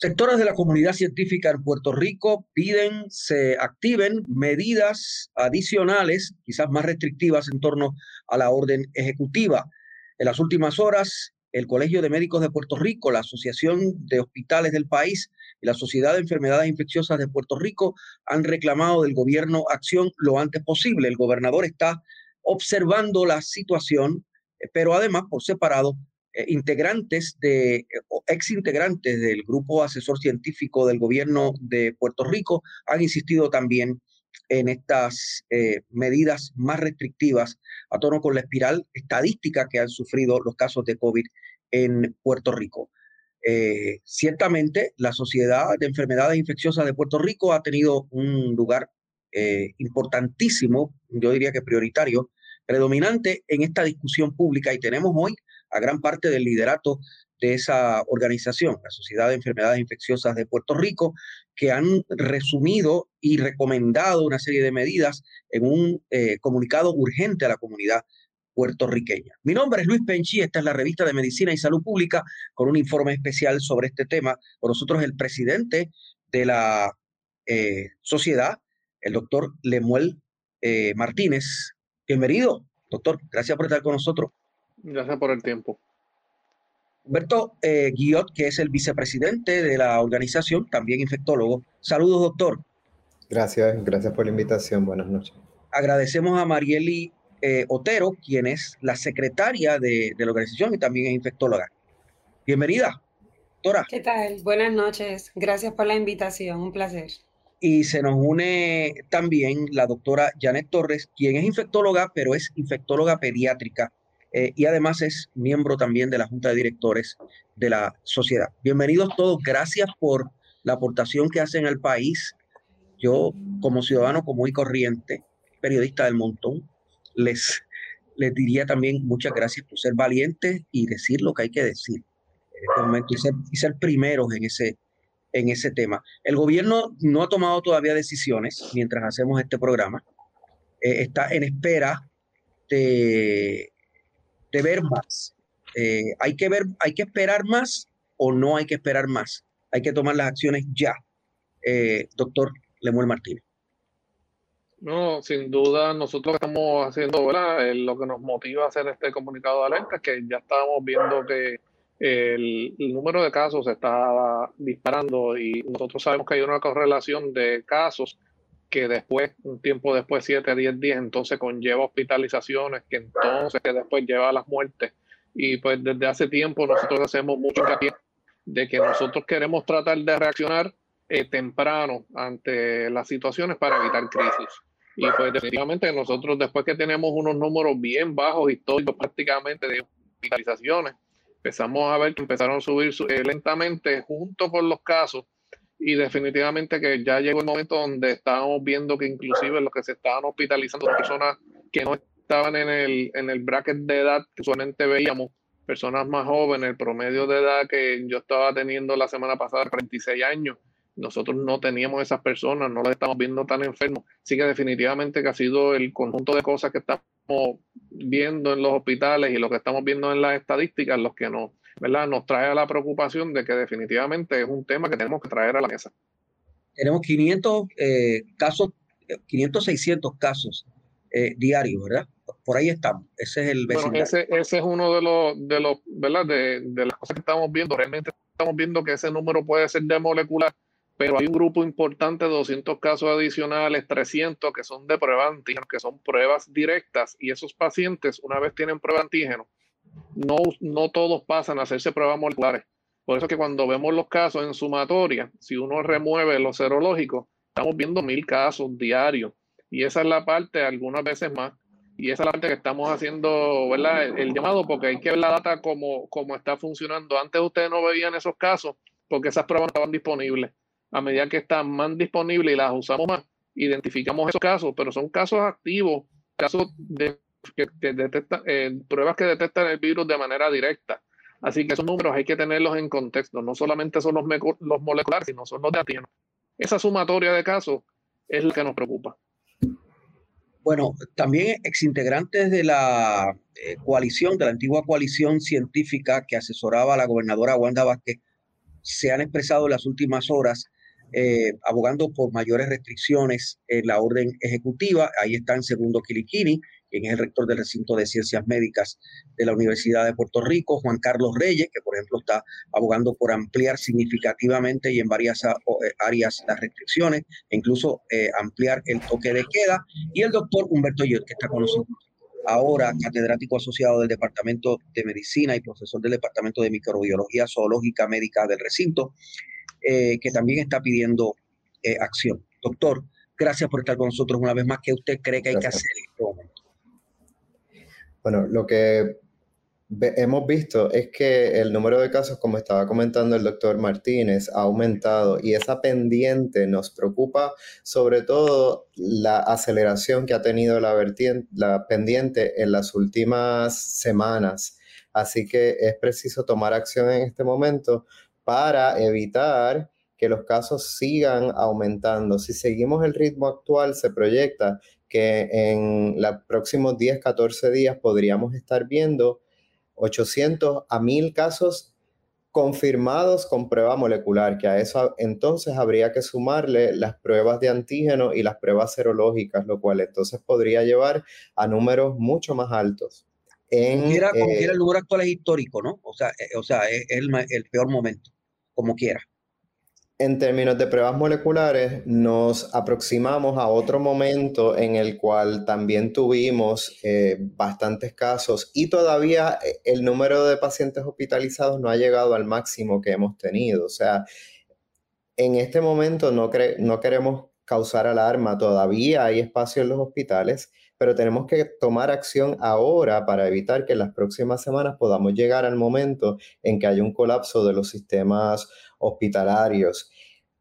Sectores de la comunidad científica en Puerto Rico piden se activen medidas adicionales, quizás más restrictivas en torno a la orden ejecutiva. En las últimas horas, el Colegio de Médicos de Puerto Rico, la Asociación de Hospitales del país y la Sociedad de Enfermedades Infecciosas de Puerto Rico han reclamado del gobierno acción lo antes posible. El gobernador está observando la situación, eh, pero además por separado, integrantes de, ex integrantes del grupo asesor científico del gobierno de Puerto Rico han insistido también en estas eh, medidas más restrictivas a tono con la espiral estadística que han sufrido los casos de COVID en Puerto Rico. Eh, ciertamente, la Sociedad de Enfermedades Infecciosas de Puerto Rico ha tenido un lugar eh, importantísimo, yo diría que prioritario, predominante en esta discusión pública y tenemos hoy a gran parte del liderato de esa organización, la Sociedad de Enfermedades Infecciosas de Puerto Rico, que han resumido y recomendado una serie de medidas en un eh, comunicado urgente a la comunidad puertorriqueña. Mi nombre es Luis Penchi, esta es la revista de Medicina y Salud Pública con un informe especial sobre este tema. Con nosotros el presidente de la eh, sociedad, el doctor Lemuel eh, Martínez. Bienvenido, doctor. Gracias por estar con nosotros. Gracias por el tiempo. Humberto eh, Guillot, que es el vicepresidente de la organización, también infectólogo. Saludos, doctor. Gracias, gracias por la invitación. Buenas noches. Agradecemos a Marieli eh, Otero, quien es la secretaria de, la organización y también es infectóloga. Bienvenida, doctora. ¿Qué tal? Buenas noches. Gracias por la invitación. Un placer. Y se nos une también la doctora Janet Torres, quien es infectóloga, pero es infectóloga pediátrica eh, y además es miembro también de la Junta de Directores de la sociedad. Bienvenidos todos, gracias por la aportación que hacen al país. Yo, como ciudadano común y corriente, periodista del montón, les, les diría también muchas gracias por ser valientes y decir lo que hay que decir en este momento y ser, primeros en ese, en ese tema. El gobierno no ha tomado todavía decisiones mientras hacemos este programa. Eh, está en espera de de ver más. Eh, hay que ver, hay que esperar más o no hay que esperar más. Hay que tomar las acciones ya. Eh, doctor Lemuel Martínez. No, sin duda, nosotros estamos haciendo, ¿verdad? Lo que nos motiva a hacer este comunicado de alerta es que ya estábamos viendo que el, número de casos estaba disparando y nosotros sabemos que hay una correlación de casos que después, un tiempo después, 7 a 10 días, entonces conlleva hospitalizaciones, que entonces que después lleva a las muertes. Y pues desde hace tiempo nosotros hacemos mucho hincapié de que nosotros queremos tratar de reaccionar eh, temprano ante las situaciones para evitar crisis. Y pues definitivamente nosotros después que tenemos unos números bien bajos históricos prácticamente de hospitalizaciones, empezamos a ver que empezaron a subir eh, lentamente junto con los casos y definitivamente que ya llegó el momento donde estábamos viendo que inclusive los que se estaban hospitalizando son personas que no estaban en el, en el bracket de edad que usualmente veíamos, personas más jóvenes, el promedio de edad que yo estaba teniendo la semana pasada, 36 años, nosotros no teníamos esas personas, no las estamos viendo tan enfermos. Así que definitivamente que ha sido el conjunto de cosas que estamos viendo en los hospitales y lo que estamos viendo en las estadísticas los que nos ¿verdad? nos trae a la preocupación de que definitivamente es un tema que tenemos que traer a la mesa. Tenemos 500 eh, casos, 500, 600 casos eh, diarios, ¿verdad? Por ahí estamos. Ese es el vecindario. ese, ese, es uno de los, de los, ¿verdad? De, de las cosas que estamos viendo. Realmente estamos viendo que ese número puede ser de molecular, pero hay un grupo importante de 200 casos adicionales, 300 que son de prueba antígeno, que son pruebas directas, y esos pacientes, una vez tienen prueba antígeno, no, no todos pasan a hacerse pruebas moleculares. Por eso que cuando vemos los casos en sumatoria, si uno remueve los serológicos, estamos viendo mil casos diarios. Y esa es la parte, algunas veces más. Y esa es la parte que estamos haciendo, ¿verdad? El, llamado, porque hay que ver la data como, como está funcionando. Antes ustedes no veían esos casos porque esas pruebas no estaban disponibles. A medida que están más disponibles y las usamos más, identificamos esos casos, pero son casos activos, casos de, que, detectan, eh, pruebas que detectan el virus de manera directa. Así que esos números hay que tenerlos en contexto, no solamente son los, los moleculares, sino son los de antígenos. Esa sumatoria de casos es la que nos preocupa. Bueno, también exintegrantes de la eh, coalición, de la antigua coalición científica que asesoraba a la gobernadora Wanda Vázquez, se han expresado en las últimas horas eh, abogando por mayores restricciones en la orden ejecutiva. Ahí está en segundo Kilikini, quien es el rector del recinto de ciencias médicas de la Universidad de Puerto Rico, Juan Carlos Reyes, que por ejemplo está abogando por ampliar significativamente y en varias ah, eh, áreas las restricciones, e incluso eh, ampliar el toque de queda, y el doctor Humberto Yot, que está con nosotros ahora catedrático asociado del Departamento de Medicina y profesor del Departamento de Microbiología Zoológica Médica del recinto, eh, que también está pidiendo acción. Doctor, gracias por estar con nosotros una vez más. ¿Qué usted cree que hay que hacer en este momento? Bueno, lo que hemos visto es que el número de casos, como estaba comentando el doctor Martínez, ha aumentado y esa pendiente nos preocupa sobre todo la aceleración que ha tenido la, la pendiente en las últimas semanas. Así que es preciso tomar acción en este momento para evitar que los casos sigan aumentando. Si seguimos el ritmo actual, se proyecta que en los próximos 10, 14 días podríamos estar viendo 800 a 1000 casos confirmados con prueba molecular, que a eso entonces habría que sumarle las pruebas de antígeno y las pruebas serológicas, lo cual entonces podría llevar a números mucho más altos. En, como quiera, eh, el número actual es histórico, ¿no? O sea, eh, o sea es el, el peor momento, como quiera. En términos de pruebas moleculares, nos aproximamos a otro momento en el cual también tuvimos eh, bastantes casos y todavía eh, el número de pacientes hospitalizados no ha llegado al máximo que hemos tenido. O sea, en este momento no, no queremos causar alarma, todavía hay espacio en los hospitales, pero tenemos que tomar acción ahora para evitar que en las próximas semanas podamos llegar al momento en que haya un colapso de los sistemas hospitalarios.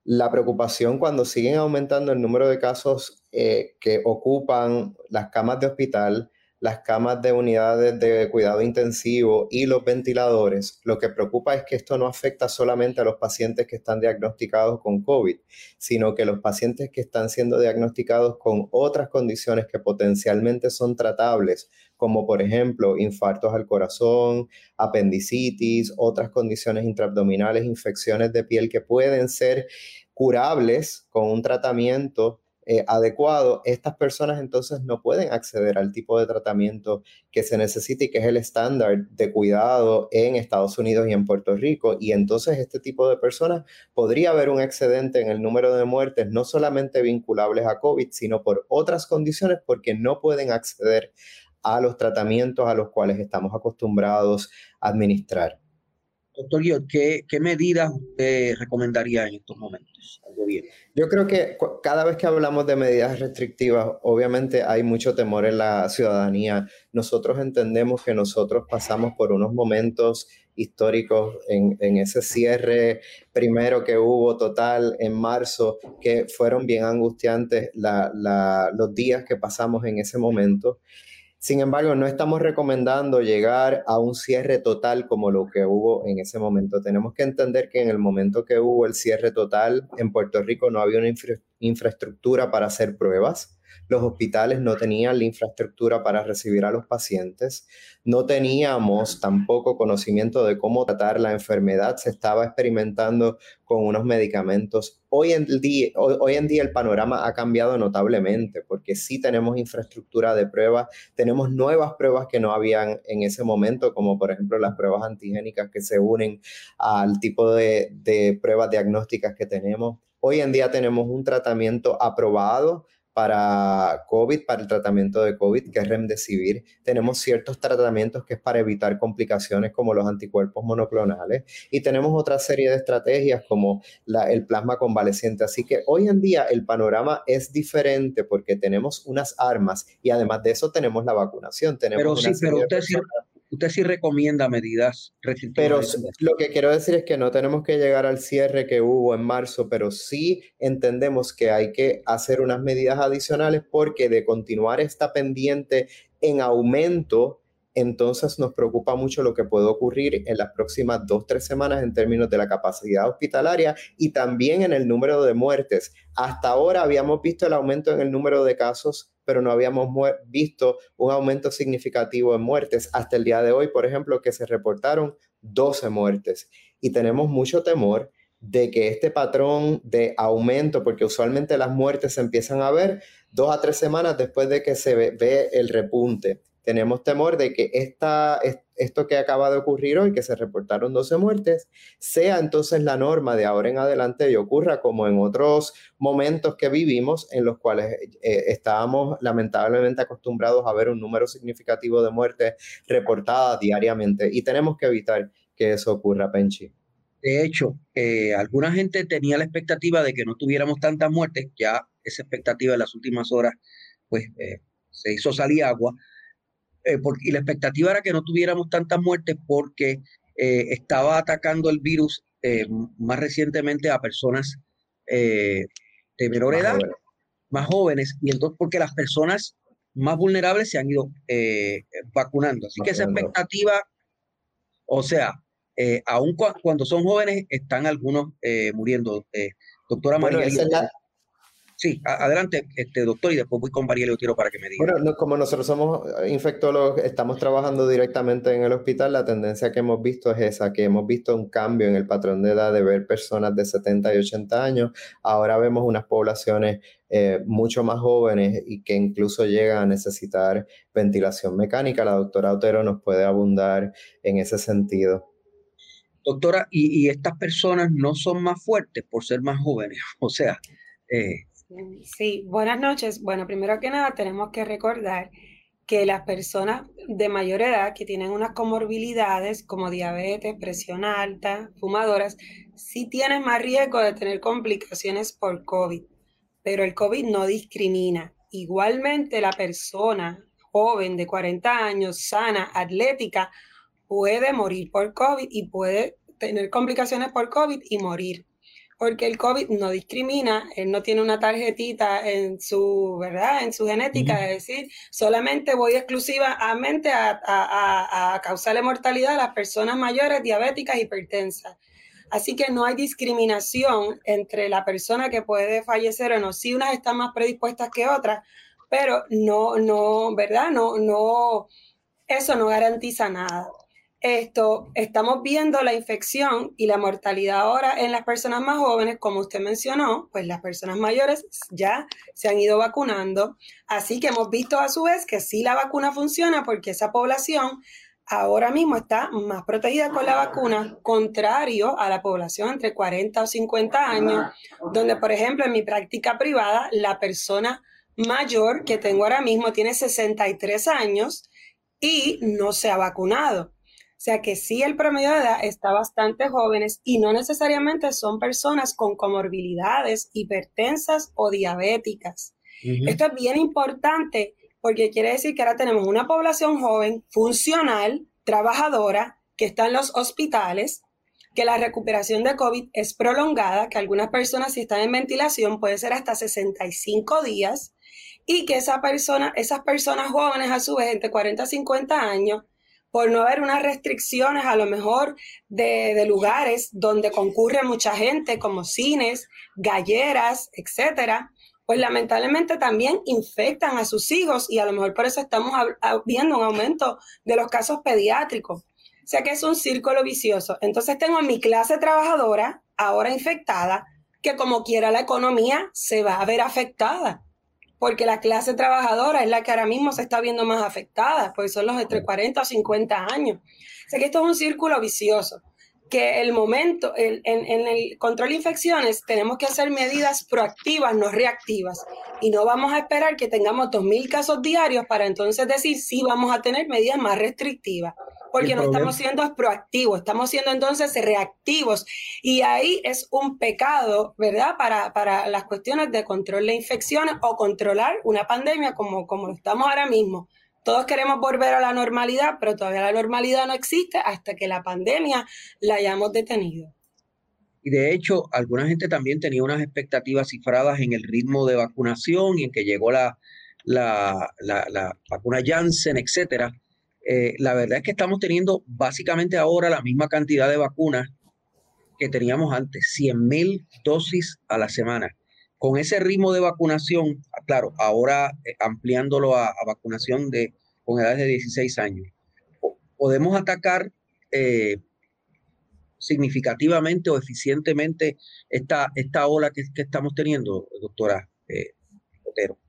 La preocupación cuando siguen aumentando el número de casos eh, que ocupan las camas de hospital, las camas de unidades de cuidado intensivo y los ventiladores, lo que preocupa es que esto no afecta solamente a los pacientes que están diagnosticados con COVID, sino que los pacientes que están siendo diagnosticados con otras condiciones que potencialmente son tratables, como por ejemplo infartos al corazón, apendicitis, otras condiciones intraabdominales, infecciones de piel que pueden ser curables con un tratamiento eh, adecuado, estas personas entonces no pueden acceder al tipo de tratamiento que se necesita y que es el estándar de cuidado en Estados Unidos y en Puerto Rico. Y entonces este tipo de personas podría haber un excedente en el número de muertes, no solamente vinculables a COVID, sino por otras condiciones porque no pueden acceder a los tratamientos a los cuales estamos acostumbrados a administrar. Doctor Guiot, ¿qué, medidas usted recomendaría en estos momentos al gobierno? Yo creo que cada vez que hablamos de medidas restrictivas, obviamente hay mucho temor en la ciudadanía. Nosotros entendemos que nosotros pasamos por unos momentos históricos en, ese cierre primero que hubo total en marzo, que fueron bien angustiantes los días que pasamos en ese momento. Sin embargo, no estamos recomendando llegar a un cierre total como lo que hubo en ese momento. Tenemos que entender que en el momento que hubo el cierre total en Puerto Rico no había una infraestructura para hacer pruebas los hospitales no tenían la infraestructura para recibir a los pacientes, no teníamos tampoco conocimiento de cómo tratar la enfermedad, se estaba experimentando con unos medicamentos. Hoy en, día, hoy, en día el panorama ha cambiado notablemente porque sí tenemos infraestructura de pruebas, tenemos nuevas pruebas que no habían en ese momento, como por ejemplo las pruebas antigénicas que se unen al tipo de, de pruebas diagnósticas que tenemos. Hoy en día tenemos un tratamiento aprobado para COVID, para el tratamiento de COVID, que es Remdesivir. Tenemos ciertos tratamientos que es para evitar complicaciones como los anticuerpos monoclonales y tenemos otra serie de estrategias como el plasma convaleciente. Así que hoy en día el panorama es diferente porque tenemos unas armas y además de eso tenemos la vacunación. Tenemos pero sí, pero usted, usted sí recomienda medidas restrictivas. Pero lo que quiero decir es que no tenemos que llegar al cierre que hubo en marzo, pero sí entendemos que hay que hacer unas medidas adicionales porque de continuar esta pendiente en aumento, entonces nos preocupa mucho lo que puede ocurrir en las próximas dos, tres semanas en términos de la capacidad hospitalaria y también en el número de muertes. Hasta ahora habíamos visto el aumento en el número de casos, pero no habíamos visto un aumento significativo en muertes. Hasta el día de hoy, por ejemplo, que se reportaron 12 muertes y tenemos mucho temor de que este patrón de aumento, porque usualmente las muertes se empiezan a ver dos a tres semanas después de que se ve, el repunte tenemos temor de que esta, esto que acaba de ocurrir hoy, que se reportaron 12 muertes, sea entonces la norma de ahora en adelante y ocurra como en otros momentos que vivimos en los cuales eh, estábamos lamentablemente acostumbrados a ver un número significativo de muertes reportadas diariamente. Y tenemos que evitar que eso ocurra, Penchi. De hecho, eh, alguna gente tenía la expectativa de que no tuviéramos tantas muertes, ya esa expectativa en las últimas horas pues eh, se hizo salir agua, eh, y la expectativa era que no tuviéramos tantas muertes porque eh, estaba atacando el virus eh, más recientemente a personas de menor edad, más jóvenes, y entonces porque las personas más vulnerables se han ido vacunando. Así que esa expectativa, o sea, aún cuando son jóvenes, están algunos muriendo. doctora María. Sí, adelante, este doctor, y después voy con María Leotiro para que me diga. Bueno, como nosotros somos infectólogos, estamos trabajando directamente en el hospital, la tendencia que hemos visto es esa, que hemos visto un cambio en el patrón de edad de ver personas de 70 y 80 años. Ahora vemos unas poblaciones eh, mucho más jóvenes y que incluso llegan a necesitar ventilación mecánica. La doctora Otero nos puede abundar en ese sentido. Doctora, y, y estas personas no son más fuertes por ser más jóvenes, o sea... Eh, Sí, buenas noches. Bueno, primero que nada tenemos que recordar que las personas de mayor edad que tienen unas comorbilidades como diabetes, presión alta, fumadoras, sí tienen más riesgo de tener complicaciones por COVID, pero el COVID no discrimina. Igualmente la persona joven de 40 años, sana, atlética, puede morir por COVID y puede tener complicaciones por COVID y morir porque el COVID no discrimina, él no tiene una tarjetita en su, ¿verdad? En su genética, es decir, solamente voy exclusivamente a, a, a, causarle mortalidad a las personas mayores, diabéticas, hipertensas. Así que no hay discriminación entre la persona que puede fallecer o no. Sí, unas están más predispuestas que otras, pero no, no, ¿verdad? No, no, eso no garantiza nada esto, estamos viendo la infección y la mortalidad ahora en las personas más jóvenes, como usted mencionó, pues las personas mayores ya se han ido vacunando. Así que hemos visto a su vez que sí la vacuna funciona porque esa población ahora mismo está más protegida con la vacuna, contrario a la población entre 40 o 50 años, donde, por ejemplo, en mi práctica privada, la persona mayor que tengo ahora mismo tiene 63 años y no se ha vacunado. O sea que sí, el promedio de edad está bastante jóvenes y no necesariamente son personas con comorbilidades hipertensas o diabéticas. Esto es bien importante porque quiere decir que ahora tenemos una población joven, funcional, trabajadora, que está en los hospitales, que la recuperación de COVID es prolongada, que algunas personas si están en ventilación puede ser hasta 65 días y que esa persona, esas personas jóvenes a su vez entre 40 y 50 años por no haber unas restricciones a lo mejor de, lugares donde concurre mucha gente, como cines, galleras, etcétera, pues lamentablemente también infectan a sus hijos y a lo mejor por eso estamos viendo un aumento de los casos pediátricos. O sea que es un círculo vicioso. Entonces tengo a mi clase trabajadora ahora infectada, que como quiera la economía se va a ver afectada porque la clase trabajadora es la que ahora mismo se está viendo más afectada, porque son los entre 40 o 50 años. O sea que esto es un círculo vicioso, que el momento, en, el control de infecciones tenemos que hacer medidas proactivas, no reactivas, y no vamos a esperar que tengamos 2.000 casos diarios para entonces decir sí vamos a tener medidas más restrictivas porque no estamos siendo proactivos, estamos siendo entonces reactivos. Y ahí es un pecado, ¿verdad? Para, para las cuestiones de control de infecciones o controlar una pandemia como, como lo estamos ahora mismo. Todos queremos volver a la normalidad, pero todavía la normalidad no existe hasta que la pandemia la hayamos detenido. Y de hecho, alguna gente también tenía unas expectativas cifradas en el ritmo de vacunación y en que llegó la, la, la, vacuna Janssen, etcétera. Eh, la verdad es que estamos teniendo básicamente ahora la misma cantidad de vacunas que teníamos antes, 100 mil dosis a la semana. Con ese ritmo de vacunación, claro, ahora eh, ampliándolo a, vacunación de, con edades de 16 años, podemos atacar eh, significativamente o eficientemente esta, esta ola que, estamos teniendo, doctora eh, Otero?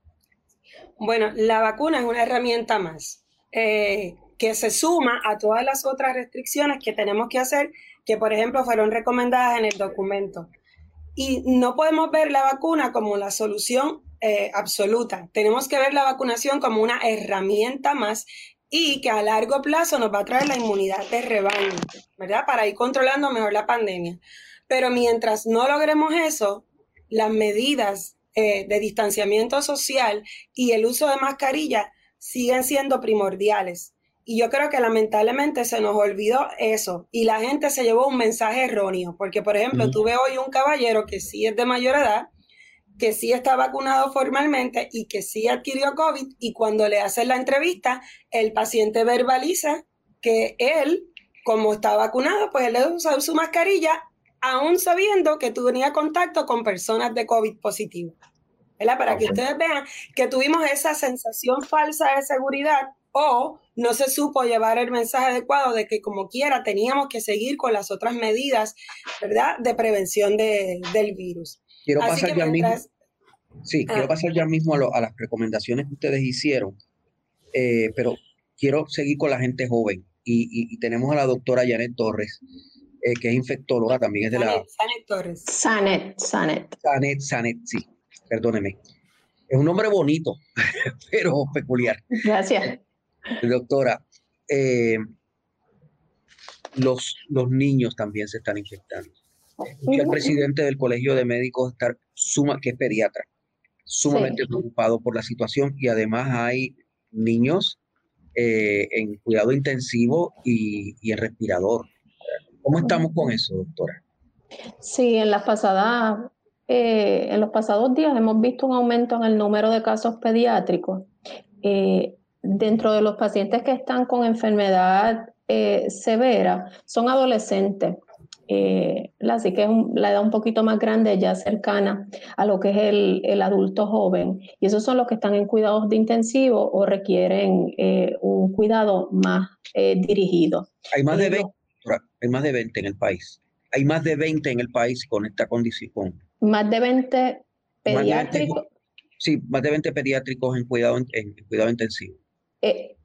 Bueno, la vacuna es una herramienta más que se suma a todas las otras restricciones que tenemos que hacer, que por ejemplo fueron recomendadas en el documento. Y no podemos ver la vacuna como la solución eh, absoluta. Tenemos que ver la vacunación como una herramienta más y que a largo plazo nos va a traer la inmunidad de rebaño, ¿verdad? Para ir controlando mejor la pandemia. Pero mientras no logremos eso, las medidas eh, de distanciamiento social y el uso de mascarilla siguen siendo primordiales. Y yo creo que lamentablemente se nos olvidó eso y la gente se llevó un mensaje erróneo, porque por ejemplo, tuve hoy un caballero que sí es de mayor edad, que sí está vacunado formalmente y que sí adquirió COVID y cuando le hacen la entrevista, el paciente verbaliza que él, como está vacunado, pues él debe usar su mascarilla aún sabiendo que tenía contacto con personas de COVID positivo. ¿verdad? Para que ustedes vean que tuvimos esa sensación falsa de seguridad o no se supo llevar el mensaje adecuado de que como quiera teníamos que seguir con las otras medidas, ¿verdad?, de prevención de, del virus. Quiero pasar ya mismo. Sí, quiero ah. pasar ya mismo a, las recomendaciones que ustedes hicieron, eh, pero quiero seguir con la gente joven y, tenemos a la doctora Janet Torres, eh, que es infectóloga, también es de la... Sanet Torres. Sanet, Sanet. Sanet, Sanet, sí, perdóneme. Es un nombre bonito, pero peculiar. Gracias. Doctora, eh, los, los niños también se están infectando. Escuché al presidente del Colegio de Médicos estar suma, que es pediatra, sumamente preocupado por la situación y además hay niños eh, en cuidado intensivo y, en respirador. ¿Cómo estamos con eso, doctora? Sí, en las pasadas, eh, en los pasados días hemos visto un aumento en el número de casos pediátricos. Eh, dentro de los pacientes que están con enfermedad severa, son adolescentes eh, así que es la edad un poquito más grande, ya cercana a lo que es el, adulto joven. Y esos son los que están en cuidados de intensivo o requieren eh, un cuidado más eh, dirigido. Hay más, de 20, hay más de 20 en el país. Hay más de 20 en el país con esta condición. Más de 20 pediátricos. sí, más de 20 pediátricos en cuidado, en, cuidado intensivo.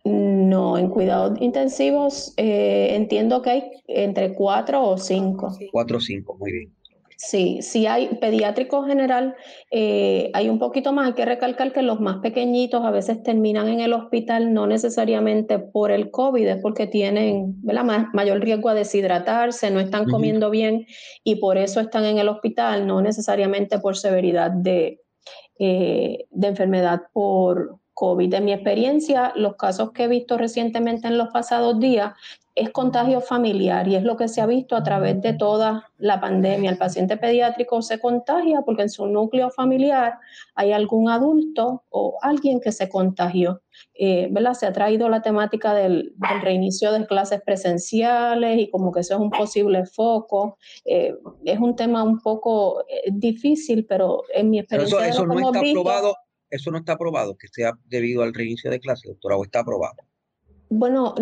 No, en cuidados intensivos eh, entiendo que hay entre cuatro o cinco. Cuatro o cinco, muy bien. Sí, sí hay pediátrico general, eh, hay un poquito más, hay que recalcar que los más pequeñitos a veces terminan en el hospital no necesariamente por el COVID, es porque tienen mayor riesgo a deshidratarse, no están comiendo bien y por eso están en el hospital, no necesariamente por severidad de, eh, de enfermedad por, COVID. De mi experiencia, los casos que he visto recientemente en los pasados días es contagio familiar y es lo que se ha visto a través de toda la pandemia. El paciente pediátrico se contagia porque en su núcleo familiar hay algún adulto o alguien que se contagió. Eh, ¿verdad? Se ha traído la temática del, reinicio de clases presenciales y como que eso es un posible foco. Eh, es un tema un poco eh, difícil, pero en mi experiencia... eso, no está probado eso no está aprobado, que sea debido al reinicio de clase, doctora, o está aprobado. Bueno,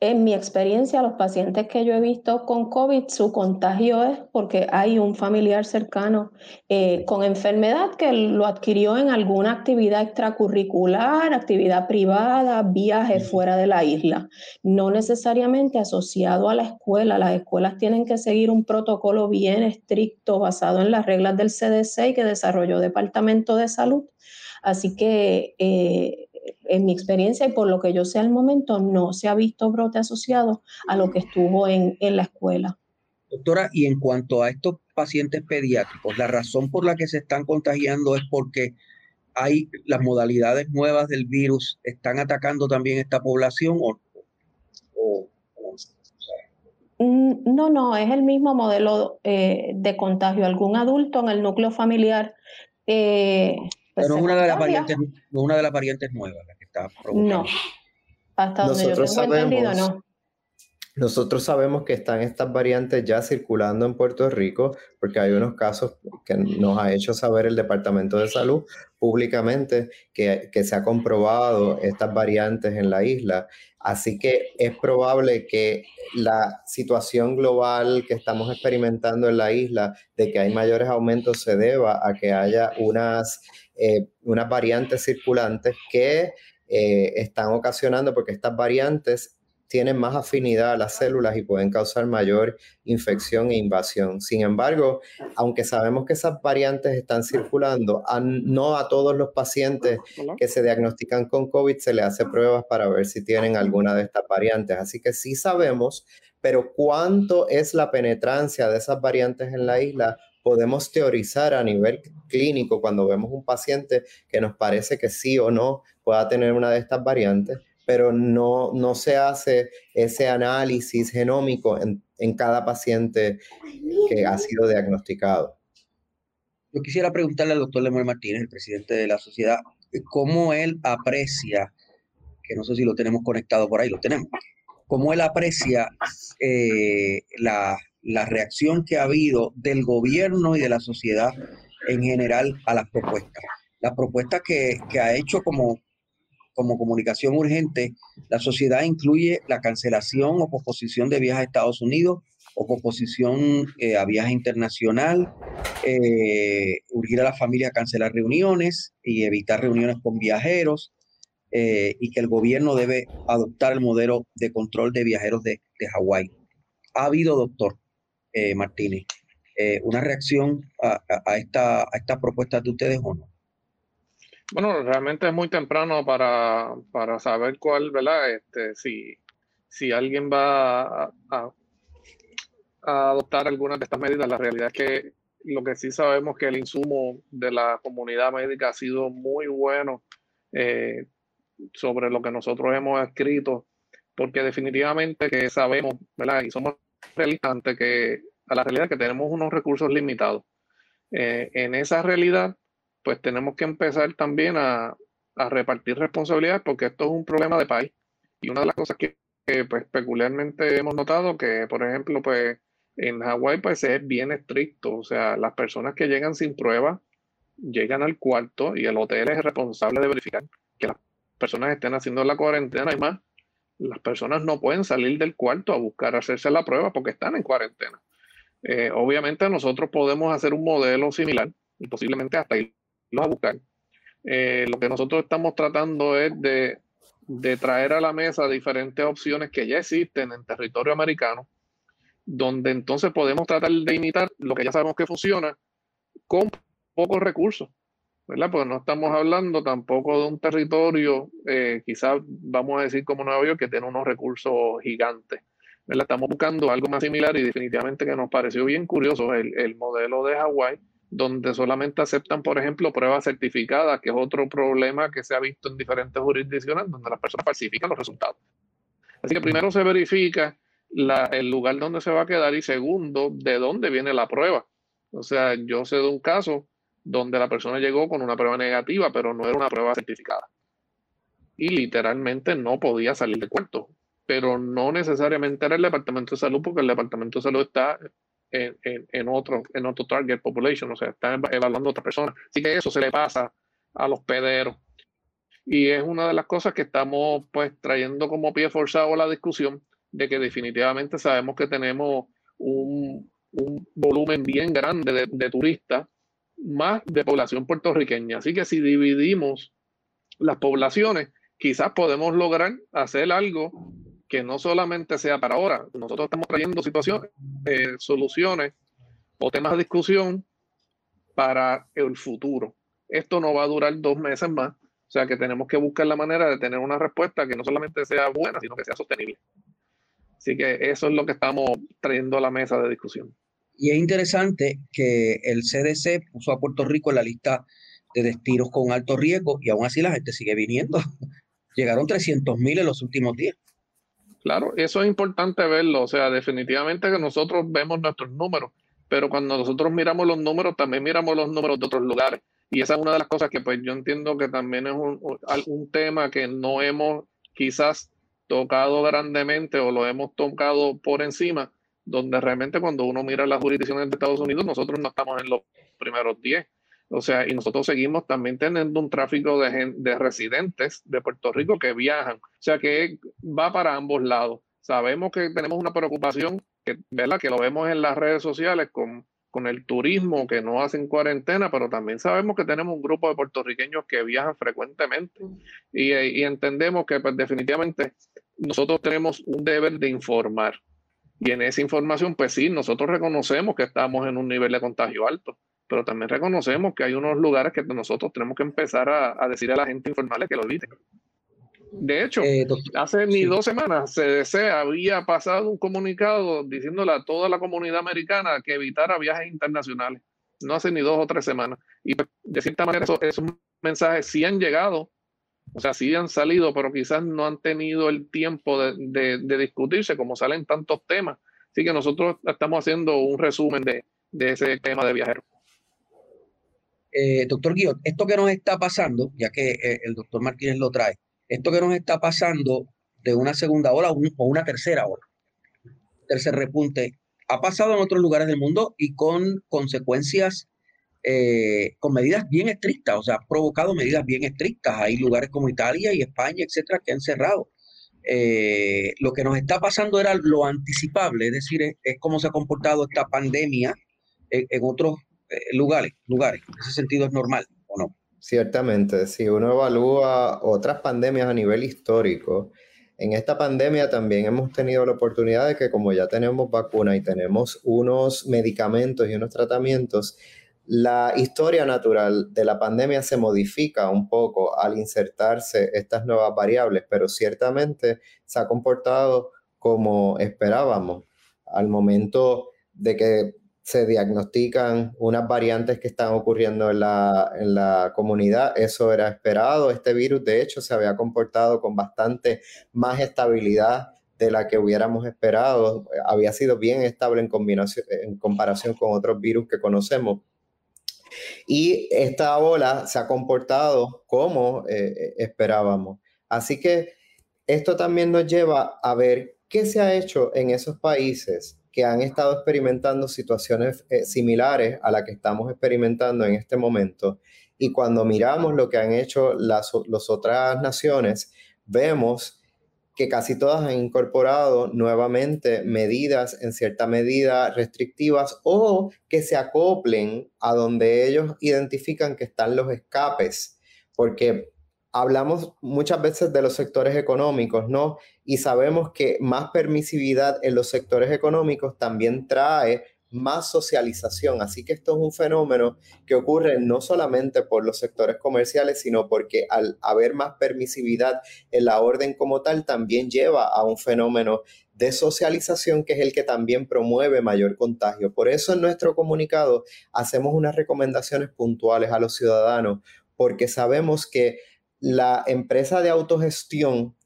en mi experiencia, los pacientes que yo he visto con COVID, su contagio es porque hay un familiar cercano eh, con enfermedad que lo adquirió en alguna actividad extracurricular, actividad privada, viaje fuera de la isla, no necesariamente asociado a la escuela. Las escuelas tienen que seguir un protocolo bien estricto basado en las reglas del CDC que desarrolló el Departamento de Salud Así que eh, en mi experiencia y por lo que yo sé al momento, no se ha visto brote asociado a lo que estuvo en, la escuela. Doctora, y en cuanto a estos pacientes pediátricos, la razón por la que se están contagiando es porque hay las modalidades nuevas del virus, ¿están atacando también esta población o, mm, no, no, es el mismo modelo eh, de contagio. Algún adulto en el núcleo familiar. Eh, pues Pero una de, las variantes, una de las variantes nuevas la que está provocando. No, hasta donde yo tengo entendido, no. Nosotros sabemos que están estas variantes ya circulando en Puerto Rico porque hay unos casos que nos ha hecho saber el Departamento de Salud públicamente que, se ha comprobado estas variantes en la isla. Así que es probable que la situación global que estamos experimentando en la isla de que hay mayores aumentos se deba a que haya unas, eh, unas variantes circulantes que eh, están ocasionando, porque estas variantes tienen más afinidad a las células y pueden causar mayor infección e invasión. Sin embargo, aunque sabemos que esas variantes están circulando, no a todos los pacientes que se diagnostican con COVID se le hace pruebas para ver si tienen alguna de estas variantes. Así que sí sabemos, pero cuánto es la penetrancia de esas variantes en la isla, podemos teorizar a nivel clínico cuando vemos un paciente que nos parece que sí o no pueda tener una de estas variantes pero no, no se hace ese análisis genómico en, en cada paciente que ha sido diagnosticado. Yo quisiera preguntarle al doctor Lemuel Martínez, el presidente de la sociedad, cómo él aprecia, que no sé si lo tenemos conectado por ahí, lo tenemos, cómo él aprecia eh, la, la, reacción que ha habido del gobierno y de la sociedad en general a las propuestas. Las propuestas que, ha hecho como como comunicación urgente, la sociedad incluye la cancelación o posposición de viajes a Estados Unidos o posposición eh, a viaje internacional, eh, urgir a la familia a cancelar reuniones y evitar reuniones con viajeros, eh, y que el gobierno debe adoptar el modelo de control de viajeros de, de Hawái. ¿Ha habido, doctor Martínez, una reacción a, a, esta, a estas propuestas de ustedes o no? Bueno, realmente es muy temprano para, para saber cuál, ¿verdad? Este, si, si alguien va a, a, adoptar algunas de estas medidas, la realidad es que lo que sí sabemos es que el insumo de la comunidad médica ha sido muy bueno eh, sobre lo que nosotros hemos escrito, porque definitivamente que sabemos, ¿verdad? Y somos realistas que a la realidad que tenemos unos recursos limitados. Eh, en esa realidad, pues tenemos que empezar también a, repartir responsabilidades porque esto es un problema de país. Y una de las cosas que, pues, peculiarmente hemos notado que, por ejemplo, pues en Hawái pues es bien estricto, o sea, las personas que llegan sin prueba llegan al cuarto y el hotel es responsable de verificar que las personas estén haciendo la cuarentena y más, las personas no pueden salir del cuarto a buscar hacerse la prueba porque están en cuarentena. Eh, obviamente nosotros podemos hacer un modelo similar y posiblemente hasta ir los a buscar. Eh, lo que nosotros estamos tratando es de, traer a la mesa diferentes opciones que ya existen en territorio americano, donde entonces podemos tratar de imitar lo que ya sabemos que funciona con pocos recursos. ¿Verdad? Pues no estamos hablando tampoco de un territorio, eh, quizás vamos a decir como Nueva York, que tiene unos recursos gigantes. ¿verdad? Estamos buscando algo más similar y definitivamente que nos pareció bien curioso el, el modelo de Hawái, donde solamente aceptan, por ejemplo, pruebas certificadas, que es otro problema que se ha visto en diferentes jurisdicciones, donde las personas falsifican los resultados. Así que primero se verifica el lugar donde se va a quedar y segundo, de dónde viene la prueba. O sea, yo sé de un caso donde la persona llegó con una prueba negativa, pero no era una prueba certificada. Y literalmente no podía salir del cuarto. Pero no necesariamente era el Departamento de Salud, porque el Departamento de Salud está en, otro, en otro target population, o sea, están evaluando a otra persona. Así que eso se le pasa a los pederos. Y es una de las cosas que estamos pues trayendo como pie forzado la discusión de que definitivamente sabemos que tenemos un, volumen bien grande de, de turistas, más de población puertorriqueña. Así que si dividimos las poblaciones, quizás podemos lograr hacer algo que no solamente sea para ahora, nosotros estamos trayendo situaciones, eh, soluciones o temas de discusión para el futuro. Esto no va a durar dos meses más, o sea que tenemos que buscar la manera de tener una respuesta que no solamente sea buena, sino que sea sostenible. Así que eso es lo que estamos trayendo a la mesa de discusión. Y es interesante que el CDC puso a Puerto Rico en la lista de destinos con alto riesgo y aún así la gente sigue viniendo. Llegaron 300 mil en los últimos días. Claro, eso es importante verlo. O sea, definitivamente que nosotros vemos nuestros números, pero cuando nosotros miramos los números, también miramos los números de otros lugares. Y esa es una de las cosas que pues yo entiendo que también es un, un tema que no hemos quizás tocado grandemente o lo hemos tocado por encima, donde realmente cuando uno mira las jurisdicciones de Estados Unidos, nosotros no estamos en los primeros 10. O sea, y nosotros seguimos también teniendo un tráfico de, de residentes de Puerto Rico que viajan. O sea, que va para ambos lados. Sabemos que tenemos una preocupación, que, ¿verdad? Que lo vemos en las redes sociales con, con el turismo que no hacen cuarentena, pero también sabemos que tenemos un grupo de puertorriqueños que viajan frecuentemente y, entendemos que pues, definitivamente nosotros tenemos un deber de informar. Y en esa información, pues sí, nosotros reconocemos que estamos en un nivel de contagio alto, pero también reconocemos que hay unos lugares que nosotros tenemos que empezar a, a decir a la gente informarle que lo eviten. De hecho, eh, hace ni dos semanas CDC había pasado un comunicado diciéndole a toda la comunidad americana que evitara viajes internacionales. No hace ni dos o tres semanas. Y pues, de cierta manera esos mensajes sí han llegado o sea, sí han salido, pero quizás no han tenido el tiempo de, discutirse como salen tantos temas. Así que nosotros estamos haciendo un resumen de, ese tema de viajeros. Eh, doctor Guillot, esto que nos está pasando, ya que eh, el doctor Martínez lo trae, esto que nos está pasando de una segunda ola o una tercera ola, tercer repunte, ha pasado en otros lugares del mundo y con consecuencias eh, con medidas bien estrictas, o sea, ha provocado medidas bien estrictas. Hay lugares como Italia y España, etcétera, que han cerrado. Eh, lo que nos está pasando era lo anticipable, es decir, es, cómo se ha comportado esta pandemia en, otros eh, lugares, lugares. En ese sentido es normal, ¿o no? Ciertamente, si uno evalúa otras pandemias a nivel histórico, en esta pandemia también hemos tenido la oportunidad de que como ya tenemos vacuna y tenemos unos medicamentos y unos tratamientos, la historia natural de la pandemia se modifica un poco al insertarse estas nuevas variables, pero ciertamente se ha comportado como esperábamos. Al momento de que se diagnostican unas variantes que están ocurriendo en la, en la, comunidad. Eso era esperado. Este virus, de hecho, se había comportado con bastante más estabilidad de la que hubiéramos esperado. Había sido bien estable en, en comparación con otros virus que conocemos. Y esta ola se ha comportado como eh, eh, esperábamos. Así que esto también nos lleva a ver qué se ha hecho en esos países que han estado experimentando situaciones eh, similares a la que estamos experimentando en este momento. Y cuando miramos lo que han hecho las, las otras naciones, vemos que casi todas han incorporado nuevamente medidas en cierta medida restrictivas o que se acoplen a donde ellos identifican que están los escapes, porque hablamos muchas veces de los sectores económicos, ¿no? Y sabemos que más permisividad en los sectores económicos también trae más socialización. Así que esto es un fenómeno que ocurre no solamente por los sectores comerciales, sino porque al haber más permisividad en la orden como tal, también lleva a un fenómeno de socialización que es el que también promueve mayor contagio. Por eso en nuestro comunicado hacemos unas recomendaciones puntuales a los ciudadanos, porque sabemos que la empresa de autogestión,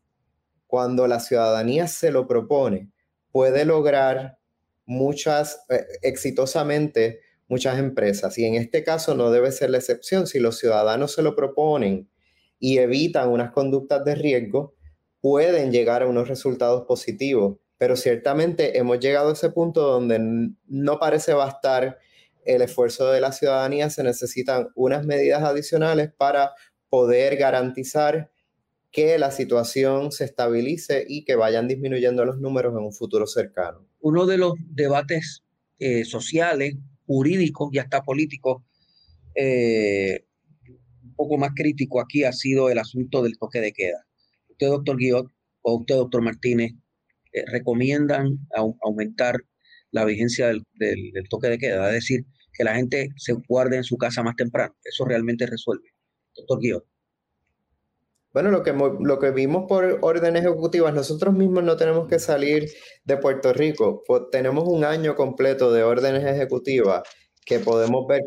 cuando la ciudadanía se lo propone, puede lograr muchas, eh, exitosamente muchas empresas. Y en este caso no debe ser la excepción. Si los ciudadanos se lo proponen y evitan unas conductas de riesgo, pueden llegar a unos resultados positivos. Pero ciertamente hemos llegado a ese punto donde no parece bastar el esfuerzo de la ciudadanía, se necesitan unas medidas adicionales para poder garantizar que la situación se estabilice y que vayan disminuyendo los números en un futuro cercano. Uno de los debates eh, sociales, jurídicos y hasta políticos eh, un poco más crítico aquí ha sido el asunto del toque de queda. Usted, doctor Guillot, o usted, doctor Martínez, eh, recomiendan aumentar la vigencia del, del, toque de queda, es decir, que la gente se guarde en su casa más temprano. Eso realmente resuelve. Doctor Guillot. Bueno, lo que, lo que vimos por orden ejecutivas, nosotros mismos no tenemos que salir de Puerto Rico. tenemos un año completo de órdenes ejecutivas que podemos ver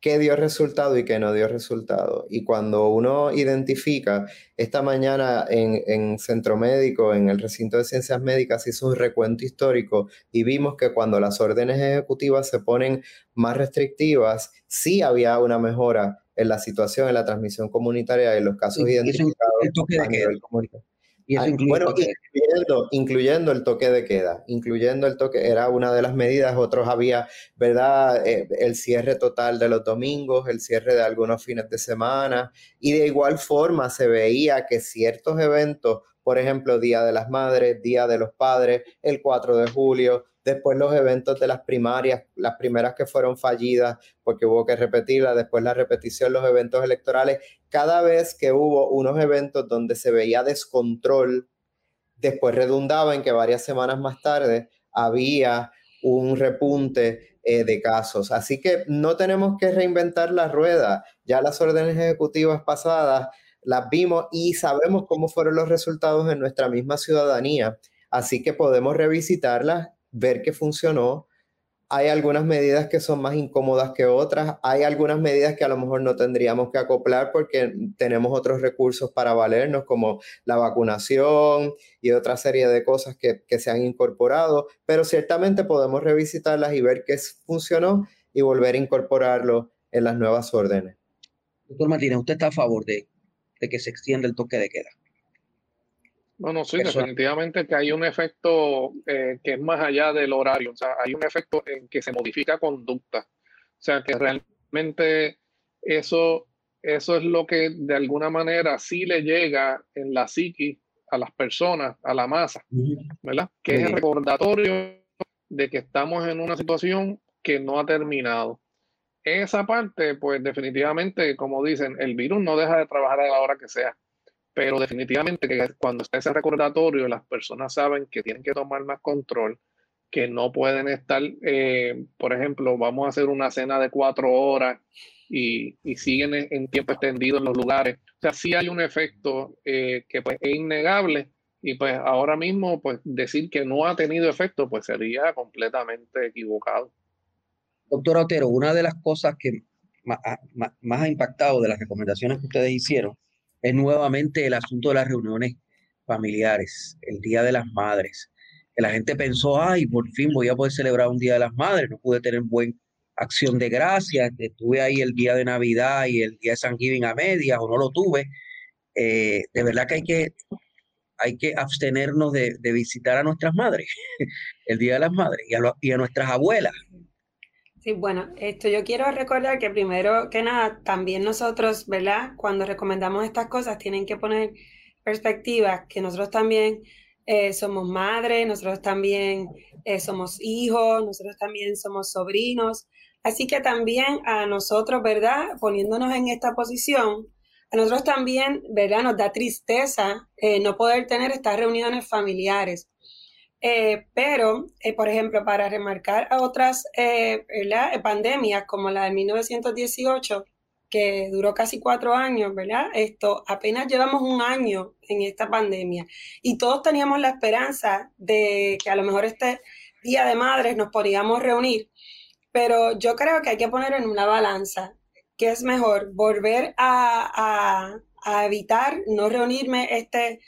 qué dio resultado y qué no dio resultado. Y cuando uno identifica, esta mañana en, en, Centro Médico, en el recinto de ciencias médicas, hizo un recuento histórico y vimos que cuando las órdenes ejecutivas se ponen más restrictivas, sí había una mejora en la situación, en la transmisión comunitaria, en los casos identificados a nivel comunitario. Ah, bueno, incluyendo, incluyendo, el toque de queda, incluyendo el toque, era una de las medidas, otros había, ¿verdad? Eh, el cierre total de los domingos, el cierre de algunos fines de semana, y de igual forma se veía que ciertos eventos, por ejemplo, Día de las Madres, Día de los Padres, el 4 de julio, después los eventos de las primarias, las primeras que fueron fallidas porque hubo que repetirlas, después la repetición, los eventos electorales, cada vez que hubo unos eventos donde se veía descontrol, después redundaba en que varias semanas más tarde había un repunte eh, de casos. Así que no tenemos que reinventar la rueda. Ya las órdenes ejecutivas pasadas las vimos y sabemos cómo fueron los resultados en nuestra misma ciudadanía. Así que podemos revisitarlas ver qué funcionó. Hay algunas medidas que son más incómodas que otras. Hay algunas medidas que a lo mejor no tendríamos que acoplar porque tenemos otros recursos para valernos, como la vacunación y otra serie de cosas que, se han incorporado. Pero ciertamente podemos revisitarlas y ver qué funcionó y volver a incorporarlo en las nuevas órdenes. Doctor Martínez, ¿usted está a favor de, de que se extienda el toque de queda? Bueno, sí, definitivamente que hay un efecto eh, que es más allá del horario, o sea, hay un efecto en que se modifica conducta, o sea, que realmente eso, eso es lo que de alguna manera sí le llega en la psiqui a las personas, a la masa, ¿verdad? Que es el recordatorio de que estamos en una situación que no ha terminado. Esa parte, pues definitivamente, como dicen, el virus no deja de trabajar a la hora que sea pero definitivamente que cuando está ese recordatorio, las personas saben que tienen que tomar más control, que no pueden estar, eh, por ejemplo, vamos a hacer una cena de cuatro horas y, siguen en, tiempo extendido en los lugares. O sea, sí hay un efecto eh, que pues, es innegable y pues ahora mismo pues decir que no ha tenido efecto pues sería completamente equivocado. Doctor Otero, una de las cosas que más ha impactado de las recomendaciones que ustedes hicieron es nuevamente el asunto de las reuniones familiares, el Día de las Madres. Que la gente pensó, ay, por fin voy a poder celebrar un Día de las Madres, no pude tener buena acción de gracias, estuve ahí el día de Navidad y el día de San Giving a medias o no lo tuve. Eh, de verdad que hay que, hay que abstenernos de, visitar a nuestras madres, el Día de las Madres, y a nuestras abuelas. Sí, bueno, esto yo quiero recordar que primero que nada, también nosotros, ¿verdad? Cuando recomendamos estas cosas, tienen que poner perspectiva que nosotros también eh, somos madres, nosotros también eh, somos hijos, nosotros también somos sobrinos. Así que también a nosotros, ¿verdad? Poniéndonos en esta posición, a nosotros también, ¿verdad? Nos da tristeza eh, no poder tener estas reuniones familiares. Eh, pero, eh, por ejemplo, para remarcar a otras eh, pandemias como la de 1918, que duró casi cuatro años, ¿verdad? Esto, apenas llevamos un año en esta pandemia y todos teníamos la esperanza de que a lo mejor este Día de Madres nos podíamos reunir, pero yo creo que hay que poner en una balanza que es mejor volver a, a, a evitar no reunirme este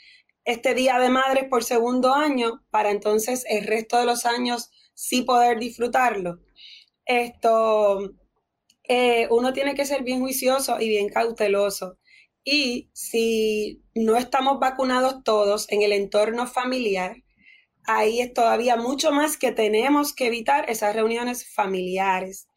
este Día de Madres por segundo año para entonces el resto de los años sí poder disfrutarlo. Esto, eh, uno tiene que ser bien juicioso y bien cauteloso. Y si no estamos vacunados todos en el entorno familiar, ahí es todavía mucho más que tenemos que evitar esas reuniones familiares.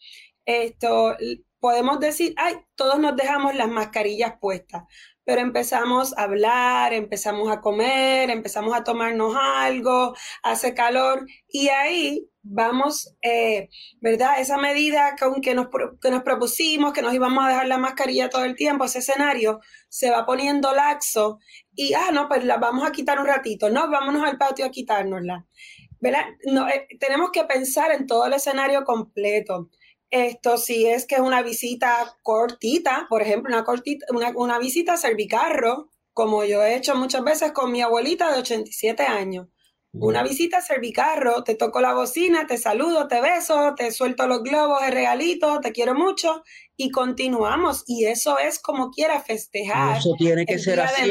Esto, podemos decir, ay, todos nos dejamos las mascarillas puestas pero empezamos a hablar, empezamos a comer, empezamos a tomarnos algo, hace calor y ahí vamos, eh, ¿verdad? Esa medida que, que, nos, que nos propusimos, que nos íbamos a dejar la mascarilla todo el tiempo, ese escenario se va poniendo laxo y, ah, no, pues la vamos a quitar un ratito, no, vámonos al patio a quitárnosla. ¿verdad? No, eh, tenemos que pensar en todo el escenario completo. Esto si es que es una visita cortita, por ejemplo, una, cortita, una, visita a Servicarro, como yo he hecho muchas veces con mi abuelita de 87 años. Una visita a Servicarro, te toco la bocina, te saludo, te beso, te suelto los globos, el regalito, te quiero mucho y continuamos. Y eso es como quiera festejar. Eso tiene que ser así.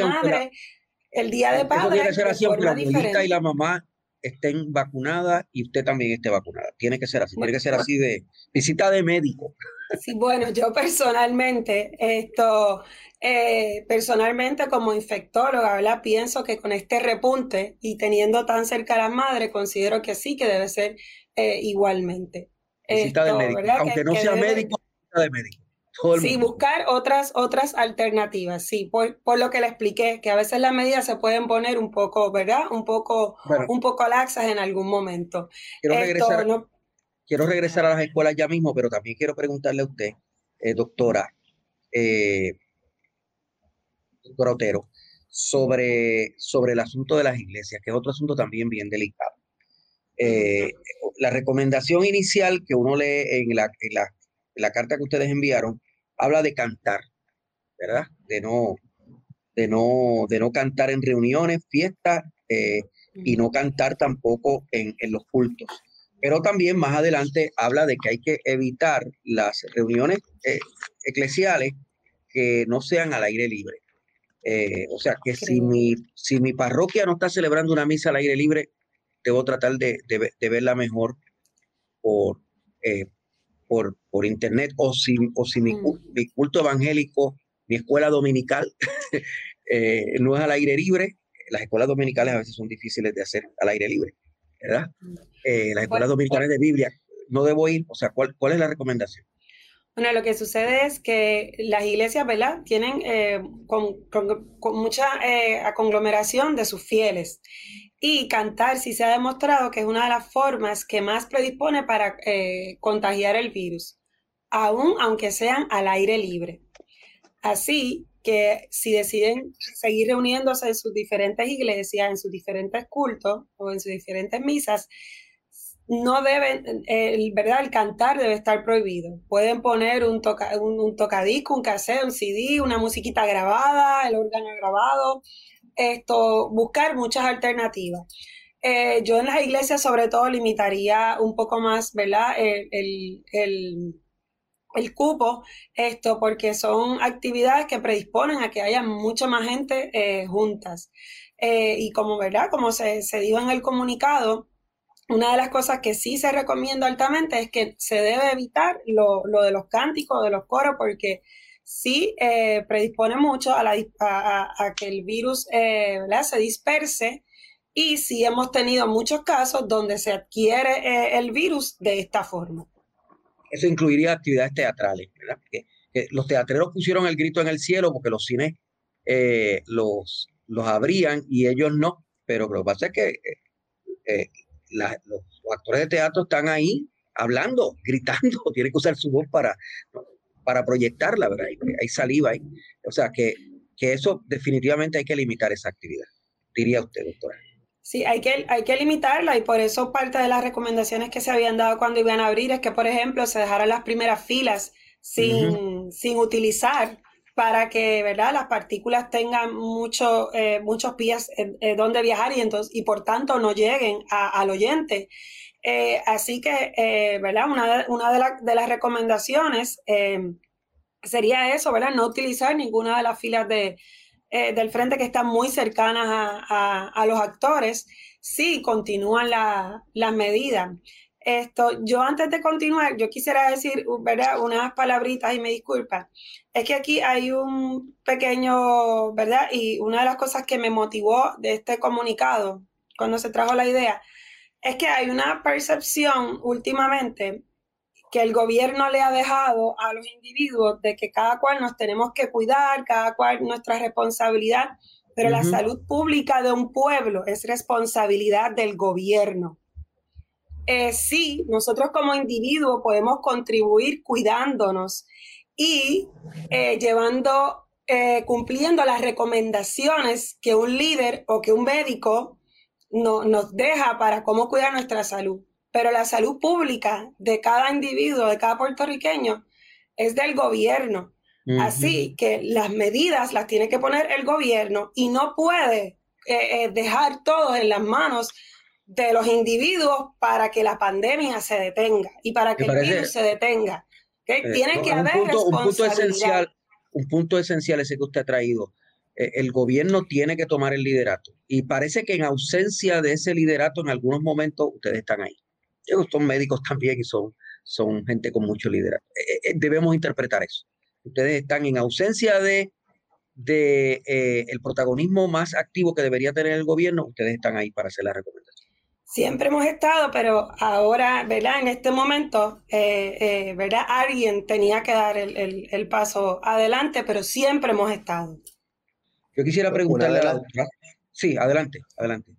el Día de Padre. Eso tiene que ser así, aunque la abuelita y la mamá estén vacunadas y usted también esté vacunada. Tiene que ser así, tiene que ser así de visita de médico. Sí, bueno, yo personalmente, esto, eh, personalmente como infectóloga, ¿verdad? Pienso que con este repunte y teniendo tan cerca a la madre, considero que sí, que debe ser eh, igualmente. Visita de médico, aunque no sea médico, visita de médico sí, buscar otras, otras alternativas, sí, por, lo que le expliqué, que a veces las medidas se pueden poner un poco, ¿verdad? Un poco, un poco laxas en algún momento. Quiero regresar, quiero regresar a las escuelas ya mismo, pero también quiero preguntarle a usted, eh, doctora, eh, doctora Otero, sobre, sobre el asunto de las iglesias, que es otro asunto también bien delicado. Eh, la recomendación inicial que uno lee en la, en la la carta que ustedes enviaron, habla de cantar, ¿verdad? De no, de no, de no cantar en reuniones, fiestas eh, y no cantar tampoco en, los cultos. Pero también más adelante habla de que hay que evitar las reuniones eh, eclesiales que no sean al aire libre. Eh, o sea, que si mi, si mi parroquia no está celebrando una misa al aire libre, debo tratar de, verla mejor por, por, por internet o si, o si mi, mm. mi culto evangélico, mi escuela dominical eh, no es al aire libre, las escuelas dominicales a veces son difíciles de hacer al aire libre, ¿verdad? Mm. Eh, las escuelas dominicales de Biblia, no debo ir, o sea, ¿cuál, cuál es la recomendación? Bueno, lo que sucede es que las iglesias, ¿verdad? Tienen eh, con, con, mucha conglomeración de sus fieles. Y cantar sí se ha demostrado que es una de las formas que más predispone para eh, contagiar el virus, aún aunque sean al aire libre. Así que si deciden seguir reuniéndose en sus diferentes iglesias, en sus diferentes cultos o en sus diferentes misas, no deben, el, ¿verdad? El cantar debe estar prohibido. Pueden poner un, toca, un, tocadisco, un cassette, un CD, una musiquita grabada, el órgano grabado, esto, buscar muchas alternativas. Eh, yo en las iglesias sobre todo limitaría un poco más, ¿verdad? El, cupo, esto, porque son actividades que predisponen a que haya mucha más gente eh, juntas. Eh, y como, ¿verdad? Como se, dijo en el comunicado, una de las cosas que sí se recomienda altamente es que se debe evitar lo, lo de los cánticos, de los coros, porque sí eh, predispone mucho a, la, a, que el virus eh, se disperse y sí hemos tenido muchos casos donde se adquiere eh, el virus de esta forma. Eso incluiría actividades teatrales, ¿verdad? Que, los teatreros pusieron el grito en el cielo porque los cines los, los abrían y ellos no, pero lo que pasa es que los, actores de teatro están ahí hablando, gritando, tienen que usar su voz para para proyectarla, ¿verdad? Hay, saliva ahí. O sea, que, que eso definitivamente hay que limitar esa actividad, diría usted, doctora. Sí, hay que, hay que limitarla y por eso parte de las recomendaciones que se habían dado cuando iban a abrir es que, por ejemplo, se dejaran las primeras filas sin, sin utilizar para que ¿verdad? las partículas tengan mucho, eh, muchos pies eh, donde viajar y, entonces, y por tanto no lleguen al oyente. Eh, así que, eh, ¿verdad? Una, una de, de, las recomendaciones eh, sería eso, ¿verdad? No utilizar ninguna de las filas de, del frente que están muy cercanas a, a, los actores si continúan las medidas. Esto, yo antes de continuar, yo quisiera decir, ¿verdad? Unas palabritas y me disculpa. Es que aquí hay un pequeño, ¿verdad? Y una de las cosas que me motivó de este comunicado, cuando se trajo la idea, es que hay una percepción últimamente que el gobierno le ha dejado a los individuos de que cada cual nos tenemos que cuidar, cada cual nuestra responsabilidad, pero la salud pública de un pueblo es responsabilidad del gobierno. Eh, sí, nosotros como individuos podemos contribuir cuidándonos y eh, llevando, eh, cumpliendo las recomendaciones que un líder o que un médico no, nos deja para cómo cuidar nuestra salud. Pero la salud pública de cada individuo, de cada puertorriqueño, es del gobierno. Así que las medidas las tiene que poner el gobierno y no puede eh, eh, dejar todo en las manos de los individuos para que la pandemia se detenga y para que el virus se detenga. tiene que haber un punto, un punto esencial, un punto esencial ese que usted ha traído. El gobierno tiene que tomar el liderato y parece que en ausencia de ese liderato en algunos momentos ustedes están ahí. Ellos son médicos también y son, son gente con mucho liderato. debemos interpretar eso. Ustedes están en ausencia de de eh, el protagonismo más activo que debería tener el gobierno, ustedes están ahí para hacer la recomendación. Siempre hemos estado, pero ahora, ¿verdad? En este momento, eh, eh, ¿verdad? Alguien tenía que dar el, paso adelante, pero siempre hemos estado. Yo quisiera preguntarle a la doctora. Sí, adelante, adelante.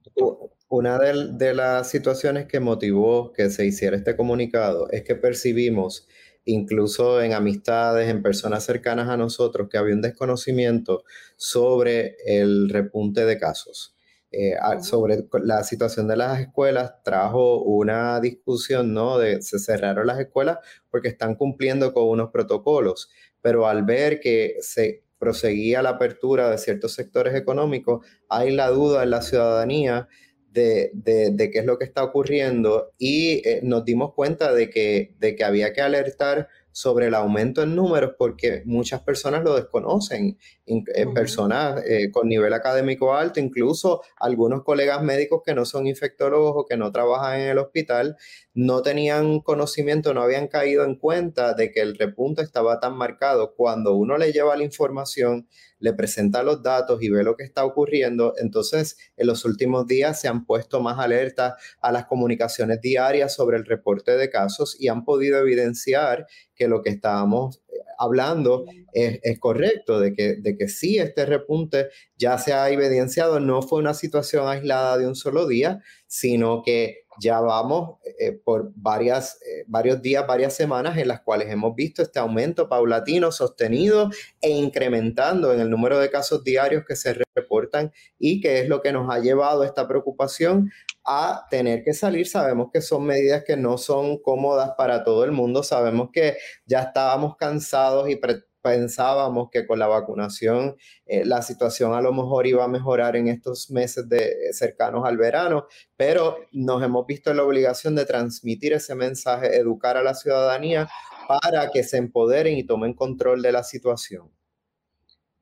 Una de, de las situaciones que motivó que se hiciera este comunicado es que percibimos incluso en amistades, en personas cercanas a nosotros, que había un desconocimiento sobre el repunte de casos. Eh, sobre la situación de las escuelas, trajo una discusión, ¿no? De se cerraron las escuelas porque están cumpliendo con unos protocolos, pero al ver que se proseguía la apertura de ciertos sectores económicos, hay la duda en la ciudadanía de, qué es lo que está ocurriendo y eh, nos dimos cuenta de que, de que había que alertar sobre el aumento en números porque muchas personas lo desconocen, eh, personas eh, con nivel académico alto, incluso algunos colegas médicos que no son infectólogos o que no trabajan en el hospital, no tenían conocimiento, no habían caído en cuenta de que el repunte estaba tan marcado. Cuando uno le lleva la información, le presenta los datos y ve lo que está ocurriendo, entonces en los últimos días se han puesto más alertas a las comunicaciones diarias sobre el reporte de casos y han podido evidenciar que lo que estábamos hablando es, correcto, de que, de que sí, este repunte ya se ha evidenciado, no fue una situación aislada de un solo día, sino que ya vamos eh, por varias, eh, varios días, varias semanas en las cuales hemos visto este aumento paulatino, sostenido e incrementando en el número de casos diarios que se reportan y que es lo que nos ha llevado esta preocupación a tener que salir. Sabemos que son medidas que no son cómodas para todo el mundo, sabemos que ya estábamos cansados y pensábamos que con la vacunación eh, la situación a lo mejor iba a mejorar en estos meses de, cercanos al verano, pero nos hemos visto en la obligación de transmitir ese mensaje, educar a la ciudadanía para que se empoderen y tomen control de la situación.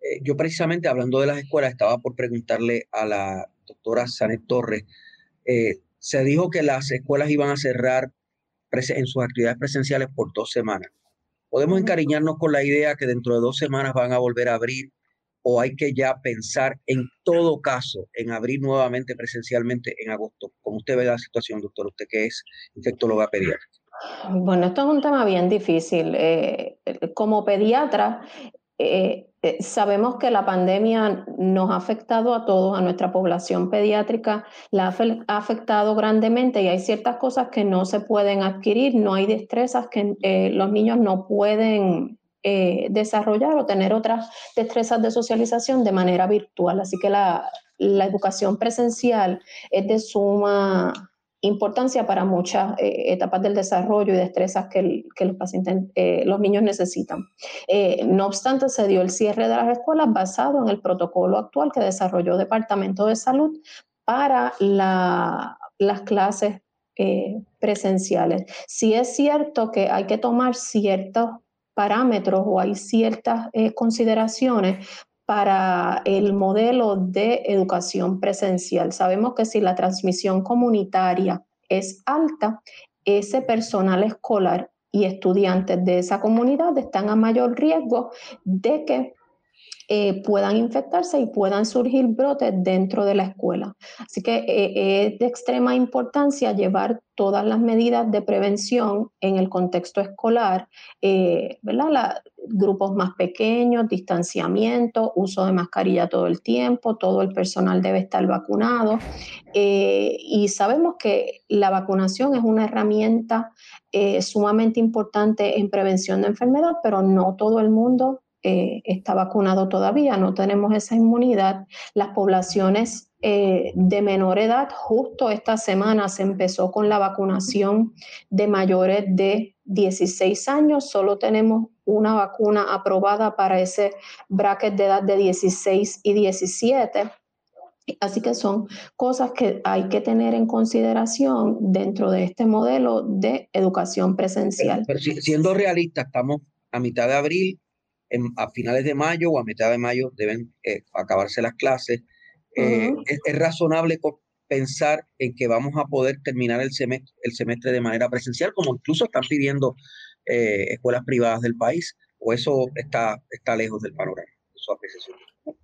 Eh, yo precisamente hablando de las escuelas estaba por preguntarle a la doctora Sanet Torres, eh, se dijo que las escuelas iban a cerrar en sus actividades presenciales por dos semanas. ¿Podemos encariñarnos con la idea que dentro de dos semanas van a volver a abrir o hay que ya pensar en todo caso en abrir nuevamente presencialmente en agosto? ¿Cómo usted ve la situación, doctor? Usted que es infectóloga pediatra. Bueno, esto es un tema bien difícil. Eh, como pediatra, eh, eh, sabemos que la pandemia nos ha afectado a todos, a nuestra población pediátrica, la ha afectado grandemente y hay ciertas cosas que no se pueden adquirir, no hay destrezas que eh, los niños no pueden eh, desarrollar o tener otras destrezas de socialización de manera virtual. Así que la, la educación presencial es de suma importancia para muchas eh, etapas del desarrollo y destrezas que, los pacientes, eh, los niños necesitan. Eh, no obstante, se dio el cierre de las escuelas basado en el protocolo actual que desarrolló el Departamento de Salud para las clases presenciales. Si es cierto que hay que tomar ciertos parámetros o hay ciertas consideraciones para el modelo de educación presencial. Sabemos que si la transmisión comunitaria es alta, ese personal escolar y estudiantes de esa comunidad están a mayor riesgo de que eh, puedan infectarse y puedan surgir brotes dentro de la escuela. Así que eh, es de extrema importancia llevar todas las medidas de prevención en el contexto escolar, eh, ¿verdad? Grupos más pequeños, distanciamiento, uso de mascarilla todo el tiempo, todo el personal debe estar vacunado. y sabemos que la vacunación es una herramienta sumamente importante en prevención de enfermedad, pero no todo el mundo eh, está vacunado todavía, no tenemos esa inmunidad. Las poblaciones eh, de menor edad, justo esta semana se empezó con la vacunación de mayores de 16 años, solo tenemos una vacuna aprobada para ese bracket de edad de 16 y 17. Así que son cosas que hay que tener en consideración dentro de este modelo de educación presencial. Pero, siendo realistas, estamos a mitad de abril, a finales de mayo o a mitad de mayo deben eh, acabarse las clases. Eh, es, razonable pensar en que vamos a poder terminar el semestre, el semestre de manera presencial, como incluso están pidiendo eh, escuelas privadas del país, o eso está, está lejos del panorama.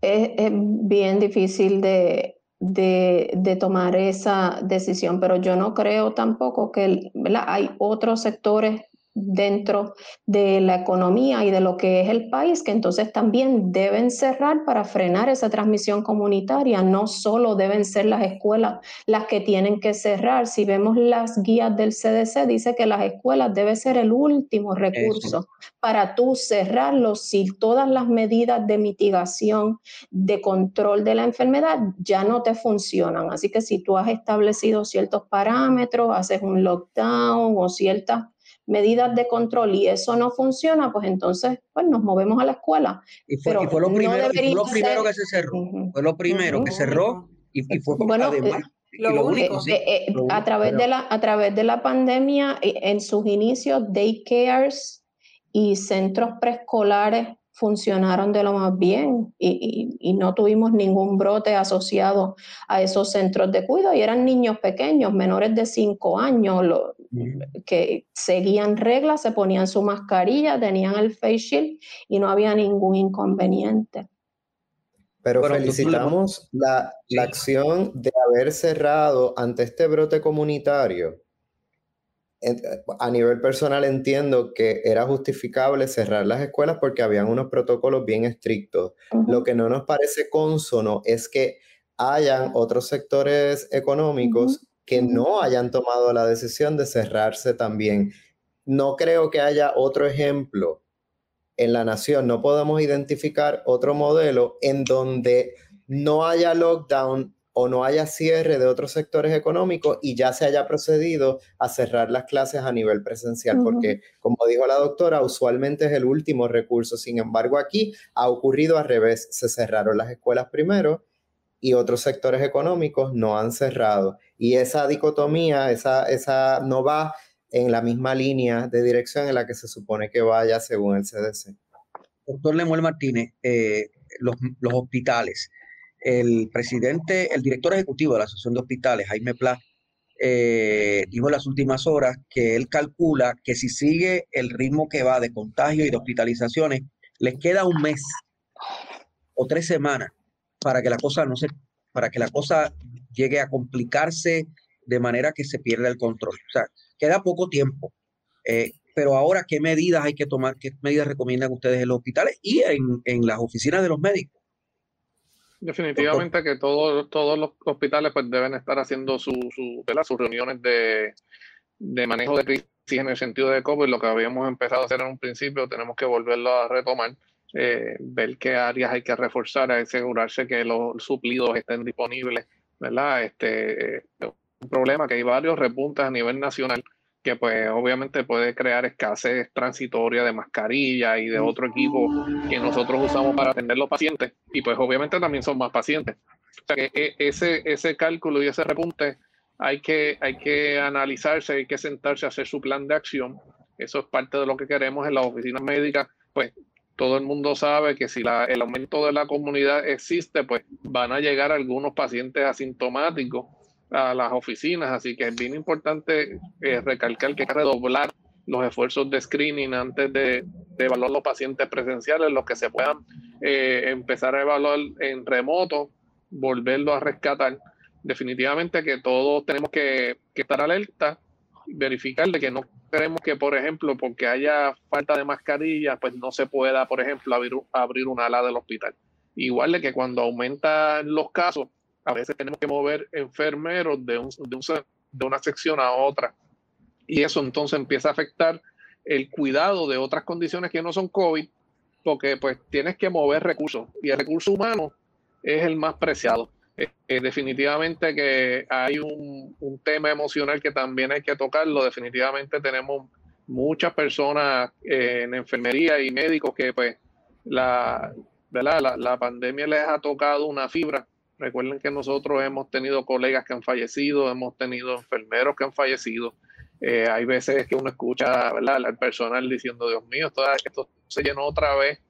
Es, es, bien difícil de, de, de, tomar esa decisión, pero yo no creo tampoco que hay otros sectores dentro de la economía y de lo que es el país, que entonces también deben cerrar para frenar esa transmisión comunitaria. No solo deben ser las escuelas las que tienen que cerrar. Si vemos las guías del CDC, dice que las escuelas deben ser el último recurso para tú cerrarlo si todas las medidas de mitigación, de control de la enfermedad ya no te funcionan. Así que si tú has establecido ciertos parámetros, haces un lockdown o ciertas medidas de control y eso no funciona, pues entonces pues nos movemos a la escuela. Y fue, Pero fue lo primero, fue lo primero que se cerró. Fue lo primero que cerró y, fue bueno, además. Eh, lo, único, eh, eh, a, través de la, a través de la pandemia, en sus inicios, daycares y centros preescolares funcionaron de lo más bien y, y, no tuvimos ningún brote asociado a esos centros de cuidado. Y eran niños pequeños, menores de 5 años, lo, que seguían reglas, se ponían su mascarilla, tenían el face shield y no había ningún inconveniente. Pero felicitamos la, la acción de haber cerrado ante este brote comunitario a nivel personal entiendo que era justificable cerrar las escuelas porque habían unos protocolos bien estrictos. Lo que no nos parece consono es que hayan otros sectores económicos que no hayan tomado la decisión de cerrarse también. No creo que haya otro ejemplo en la nación. No podemos identificar otro modelo en donde no haya lockdown o no haya cierre de otros sectores económicos y ya se haya procedido a cerrar las clases a nivel presencial, porque como dijo la doctora, usualmente es el último recurso. Sin embargo, aquí ha ocurrido al revés, se cerraron las escuelas primero y otros sectores económicos no han cerrado. Y esa dicotomía, esa, esa no va en la misma línea de dirección en la que se supone que vaya según el CDC. Doctor Lemuel Martínez, eh, los, hospitales. El presidente, el director ejecutivo de la Asociación de Hospitales, Jaime Pla, eh, dijo en las últimas horas que él calcula que si sigue el ritmo que va de contagio y de hospitalizaciones, les queda un mes o tres semanas para que la cosa no se, para que la cosa llegue a complicarse de manera que se pierda el control. O sea, queda poco tiempo. Eh, pero ahora, ¿qué medidas hay que tomar? ¿Qué medidas recomiendan ustedes en los hospitales y en, las oficinas de los médicos? Definitivamente que todos, todos los hospitales pues deben estar haciendo su, su, sus reuniones de, de manejo de crisis en el sentido de COVID, lo que habíamos empezado a hacer en un principio, tenemos que volverlo a retomar eh, ver qué áreas hay que reforzar, asegurarse que los suplidos estén disponibles, ¿verdad? Este, un problema que hay varios repuntes a nivel nacional que pues obviamente puede crear escasez transitoria de mascarilla y de otro equipo que nosotros usamos para atender los pacientes y pues obviamente también son más pacientes. O sea que e, ese, ese cálculo y ese repunte hay que, hay que analizarse, hay que sentarse a hacer su plan de acción. Eso es parte de lo que queremos en las oficinas médicas, pues todo el mundo sabe que si el aumento de la comunidad existe, pues van a llegar algunos pacientes asintomáticos a las oficinas, así que es bien importante eh, recalcar que hay que redoblar los esfuerzos de screening antes de, evaluar los pacientes presenciales, los que se puedan eh, empezar a evaluar en remoto, volverlo a rescatar. Definitivamente que todos tenemos que, estar alerta, verificar de que no queremos que, por ejemplo, porque haya falta de mascarilla, pues no se pueda, por ejemplo, abrir, abrir una ala del hospital. Igual de que cuando aumentan los casos, a veces tenemos que mover enfermeros de, un, de, de una sección a otra. Y eso entonces empieza a afectar el cuidado de otras condiciones que no son COVID, porque pues tienes que mover recursos y el recurso humano es el más preciado. Eh, definitivamente que hay un, tema emocional que también hay que tocarlo. Definitivamente tenemos muchas personas eh, en enfermería y médicos que pues la, la, la, pandemia les ha tocado una fibra Recuerden que nosotros hemos tenido colegas que han fallecido, hemos tenido enfermeros que han fallecido. Eh, hay veces que uno escucha al personal diciendo, Dios mío, esto, esto se llenó otra vez.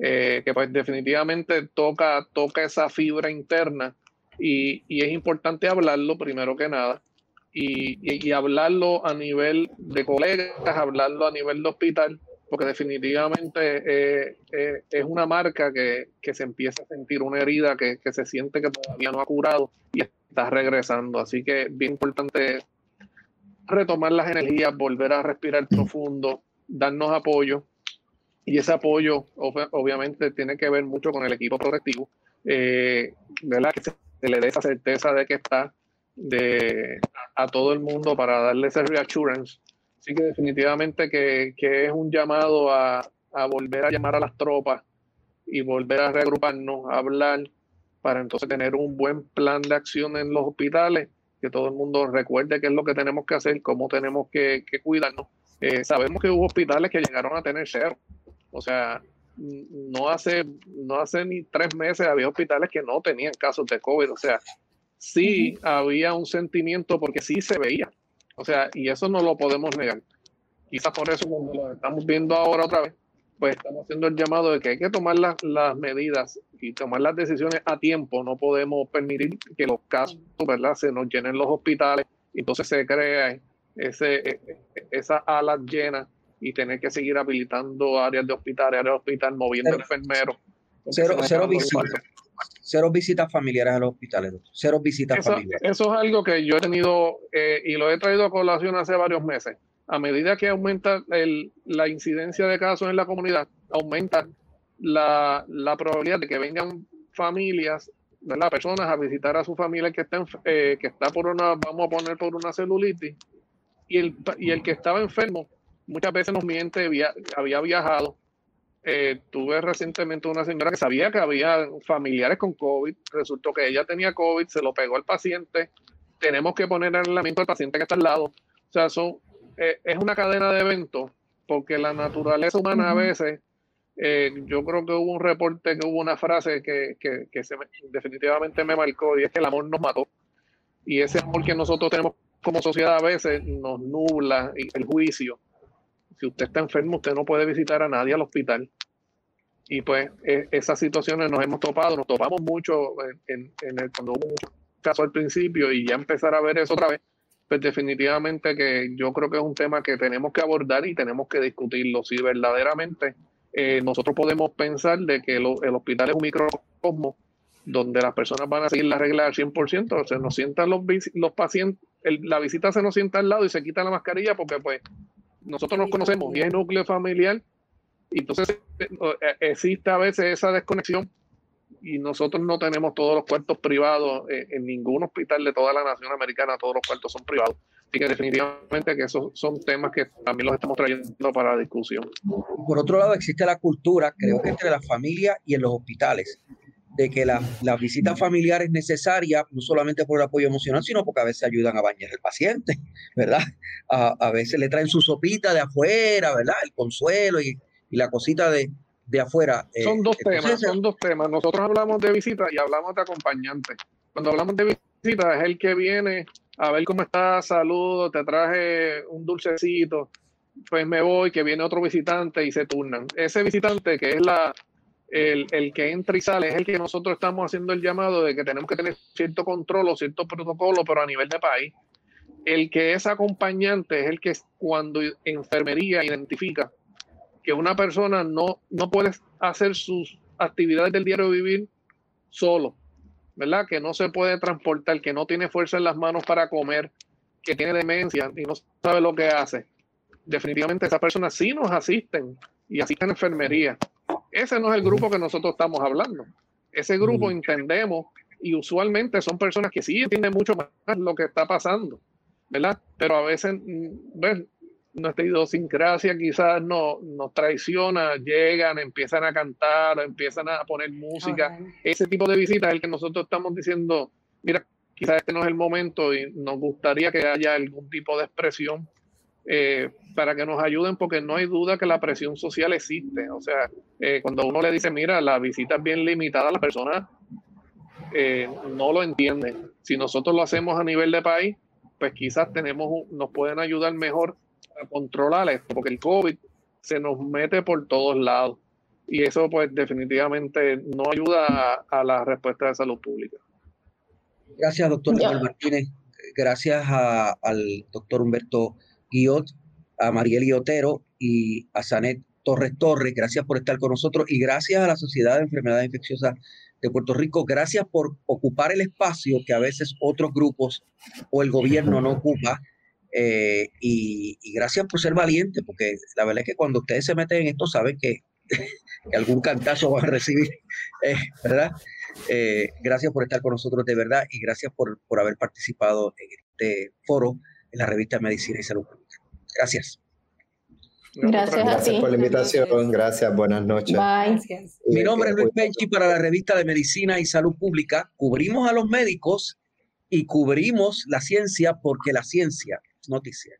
Eh, que pues definitivamente toca, toca esa fibra interna y, y, es importante hablarlo primero que nada y, y, hablarlo a nivel de colegas, hablarlo a nivel de hospital, porque definitivamente eh, eh, es una marca que, que, se empieza a sentir una herida que, que, se siente que todavía no ha curado y está regresando. Así que bien importante retomar las energías, volver a respirar profundo, darnos apoyo. Y ese apoyo obviamente tiene que ver mucho con el equipo protectivo, eh, ¿verdad? Que se, le dé esa certeza de que está de, a, a todo el mundo para darle ese reassurance Así que definitivamente que, que es un llamado a, a, volver a llamar a las tropas y volver a reagruparnos, a hablar, para entonces tener un buen plan de acción en los hospitales, que todo el mundo recuerde qué es lo que tenemos que hacer, cómo tenemos que, que cuidarnos. Eh, sabemos que hubo hospitales que llegaron a tener cero. O sea, no hace, no hace ni tres meses había hospitales que no tenían casos de COVID. O sea, sí había un sentimiento porque sí se veía. O sea, y eso no lo podemos negar. Quizás por eso cuando lo estamos viendo ahora otra vez, pues estamos haciendo el llamado de que hay que tomar las, las medidas y tomar las decisiones a tiempo. No podemos permitir que los casos, ¿verdad?, se nos llenen los hospitales y entonces se crea ese, esa ala llena y tener que seguir habilitando áreas de hospital, áreas de hospital, moviendo enfermeros. Cero, cero visitas. Cero visitas familiares a los hospitales, Cero visitas eso, familiares. Eso es algo que yo he tenido eh, y lo he traído a colación hace varios meses. A medida que aumenta el, la incidencia de casos en la comunidad, aumenta la, la probabilidad de que vengan familias, personas a visitar a su familia que está, eh, que está por una, vamos a poner por una celulitis, y el, y el que estaba enfermo muchas veces nos miente, había, había viajado, eh, tuve recientemente una señora que sabía que había familiares con COVID, resultó que ella tenía COVID, se lo pegó al paciente, tenemos que poner el aislamiento al paciente que está al lado. O sea, son, eh, es una cadena de eventos, porque la naturaleza humana a veces, eh, yo creo que hubo un reporte, que hubo una frase que, que, que se definitivamente me marcó, y es que el amor nos mató. Y ese amor que nosotros tenemos como sociedad a veces nos nubla el juicio si usted está enfermo, usted no puede visitar a nadie al hospital. Y pues e, esas situaciones nos hemos topado, nos topamos mucho en, cuando hubo muchos casos al principio y ya empezar a ver eso otra vez, pues definitivamente que yo creo que es un tema que tenemos que abordar y tenemos que discutirlo. Si verdaderamente eh, nosotros podemos pensar de que el hospital es un microcosmo donde las personas van a seguir la regla al 100%, se nos sientan los, los pacientes, la visita se nos sienta al lado y se quita la mascarilla porque pues nosotros nos conocemos y es núcleo familiar, y entonces eh, eh, existe a veces esa desconexión y nosotros no tenemos todos los cuartos privados en ningún hospital de toda la nación americana, todos los cuartos son privados. Así que definitivamente que esos son temas que también los estamos trayendo para la discusión. Por otro lado, existe la cultura, creo que entre la familia y en los hospitales, de que la, la, visita familiar es necesaria no solamente por el apoyo emocional, sino porque a veces ayudan a bañar al paciente, ¿verdad? A, a veces le traen su sopita de afuera, ¿verdad? El consuelo y, y la cosita de, de afuera. Eh, son dos temas, son dos temas. Nosotros hablamos de visita y hablamos de acompañante. Cuando hablamos de visita es el que viene a ver cómo está, saludo, te traje un dulcecito, pues me voy, que viene otro visitante y se turnan. Ese visitante que es la, el, que entra y sale es el que nosotros estamos haciendo el llamado de que tenemos que tener cierto control o cierto protocolo, pero a nivel de país. El que es acompañante es el que cuando enfermería identifica que una persona no, no puede hacer sus actividades del diario vivir solo, ¿verdad? Que no se puede transportar, que no tiene fuerza en las manos para comer, que tiene demencia y no sabe lo que hace. Definitivamente esas personas sí nos asisten y asisten a enfermería ese no es el grupo que nosotros estamos hablando. Ese grupo entendemos y usualmente son personas que sí entienden mucho más lo que está pasando, ¿verdad? Pero a veces, mm, ¿ves? Nuestra idiosincrasia quizás no, nos traiciona, llegan, empiezan a cantar, empiezan a poner música. Ese tipo de visita es el que nosotros estamos diciendo, mira, quizás este no es el momento y nos gustaría que haya algún tipo de expresión eh, para que nos ayuden, porque no hay duda que la presión social existe. O sea, eh, cuando uno le dice, mira, la visita es bien limitada, la persona eh, no lo entienden. Si nosotros lo hacemos a nivel de país, pues quizás tenemos nos pueden ayudar mejor a controlar esto, porque el COVID se nos mete por todos lados y eso pues definitivamente no ayuda a, la respuesta de salud pública. Gracias, doctor Martínez. Gracias al doctor Humberto Guillot, a Mariel Guiotero y a Sanet Torres Torres. Gracias por estar con nosotros y gracias a la Sociedad de Enfermedades Infecciosas de Puerto Rico. Gracias por ocupar el espacio que a veces otros grupos o el gobierno no ocupa. Eh, y, gracias por ser valiente, porque la verdad es que cuando ustedes se meten en esto saben que, algún cantazo van a recibir, eh, ¿verdad? Eh, gracias por estar con nosotros de verdad y gracias por, por haber participado en este foro en la revista Medicina y Salud Pública. Gracias. Gracias, Gracias por la invitación. Gracias. Buenas noches. Bye. Mi nombre es Luis Penchi para la revista de Medicina y Salud Pública. Cubrimos a los médicos y cubrimos la ciencia porque la ciencia es noticia.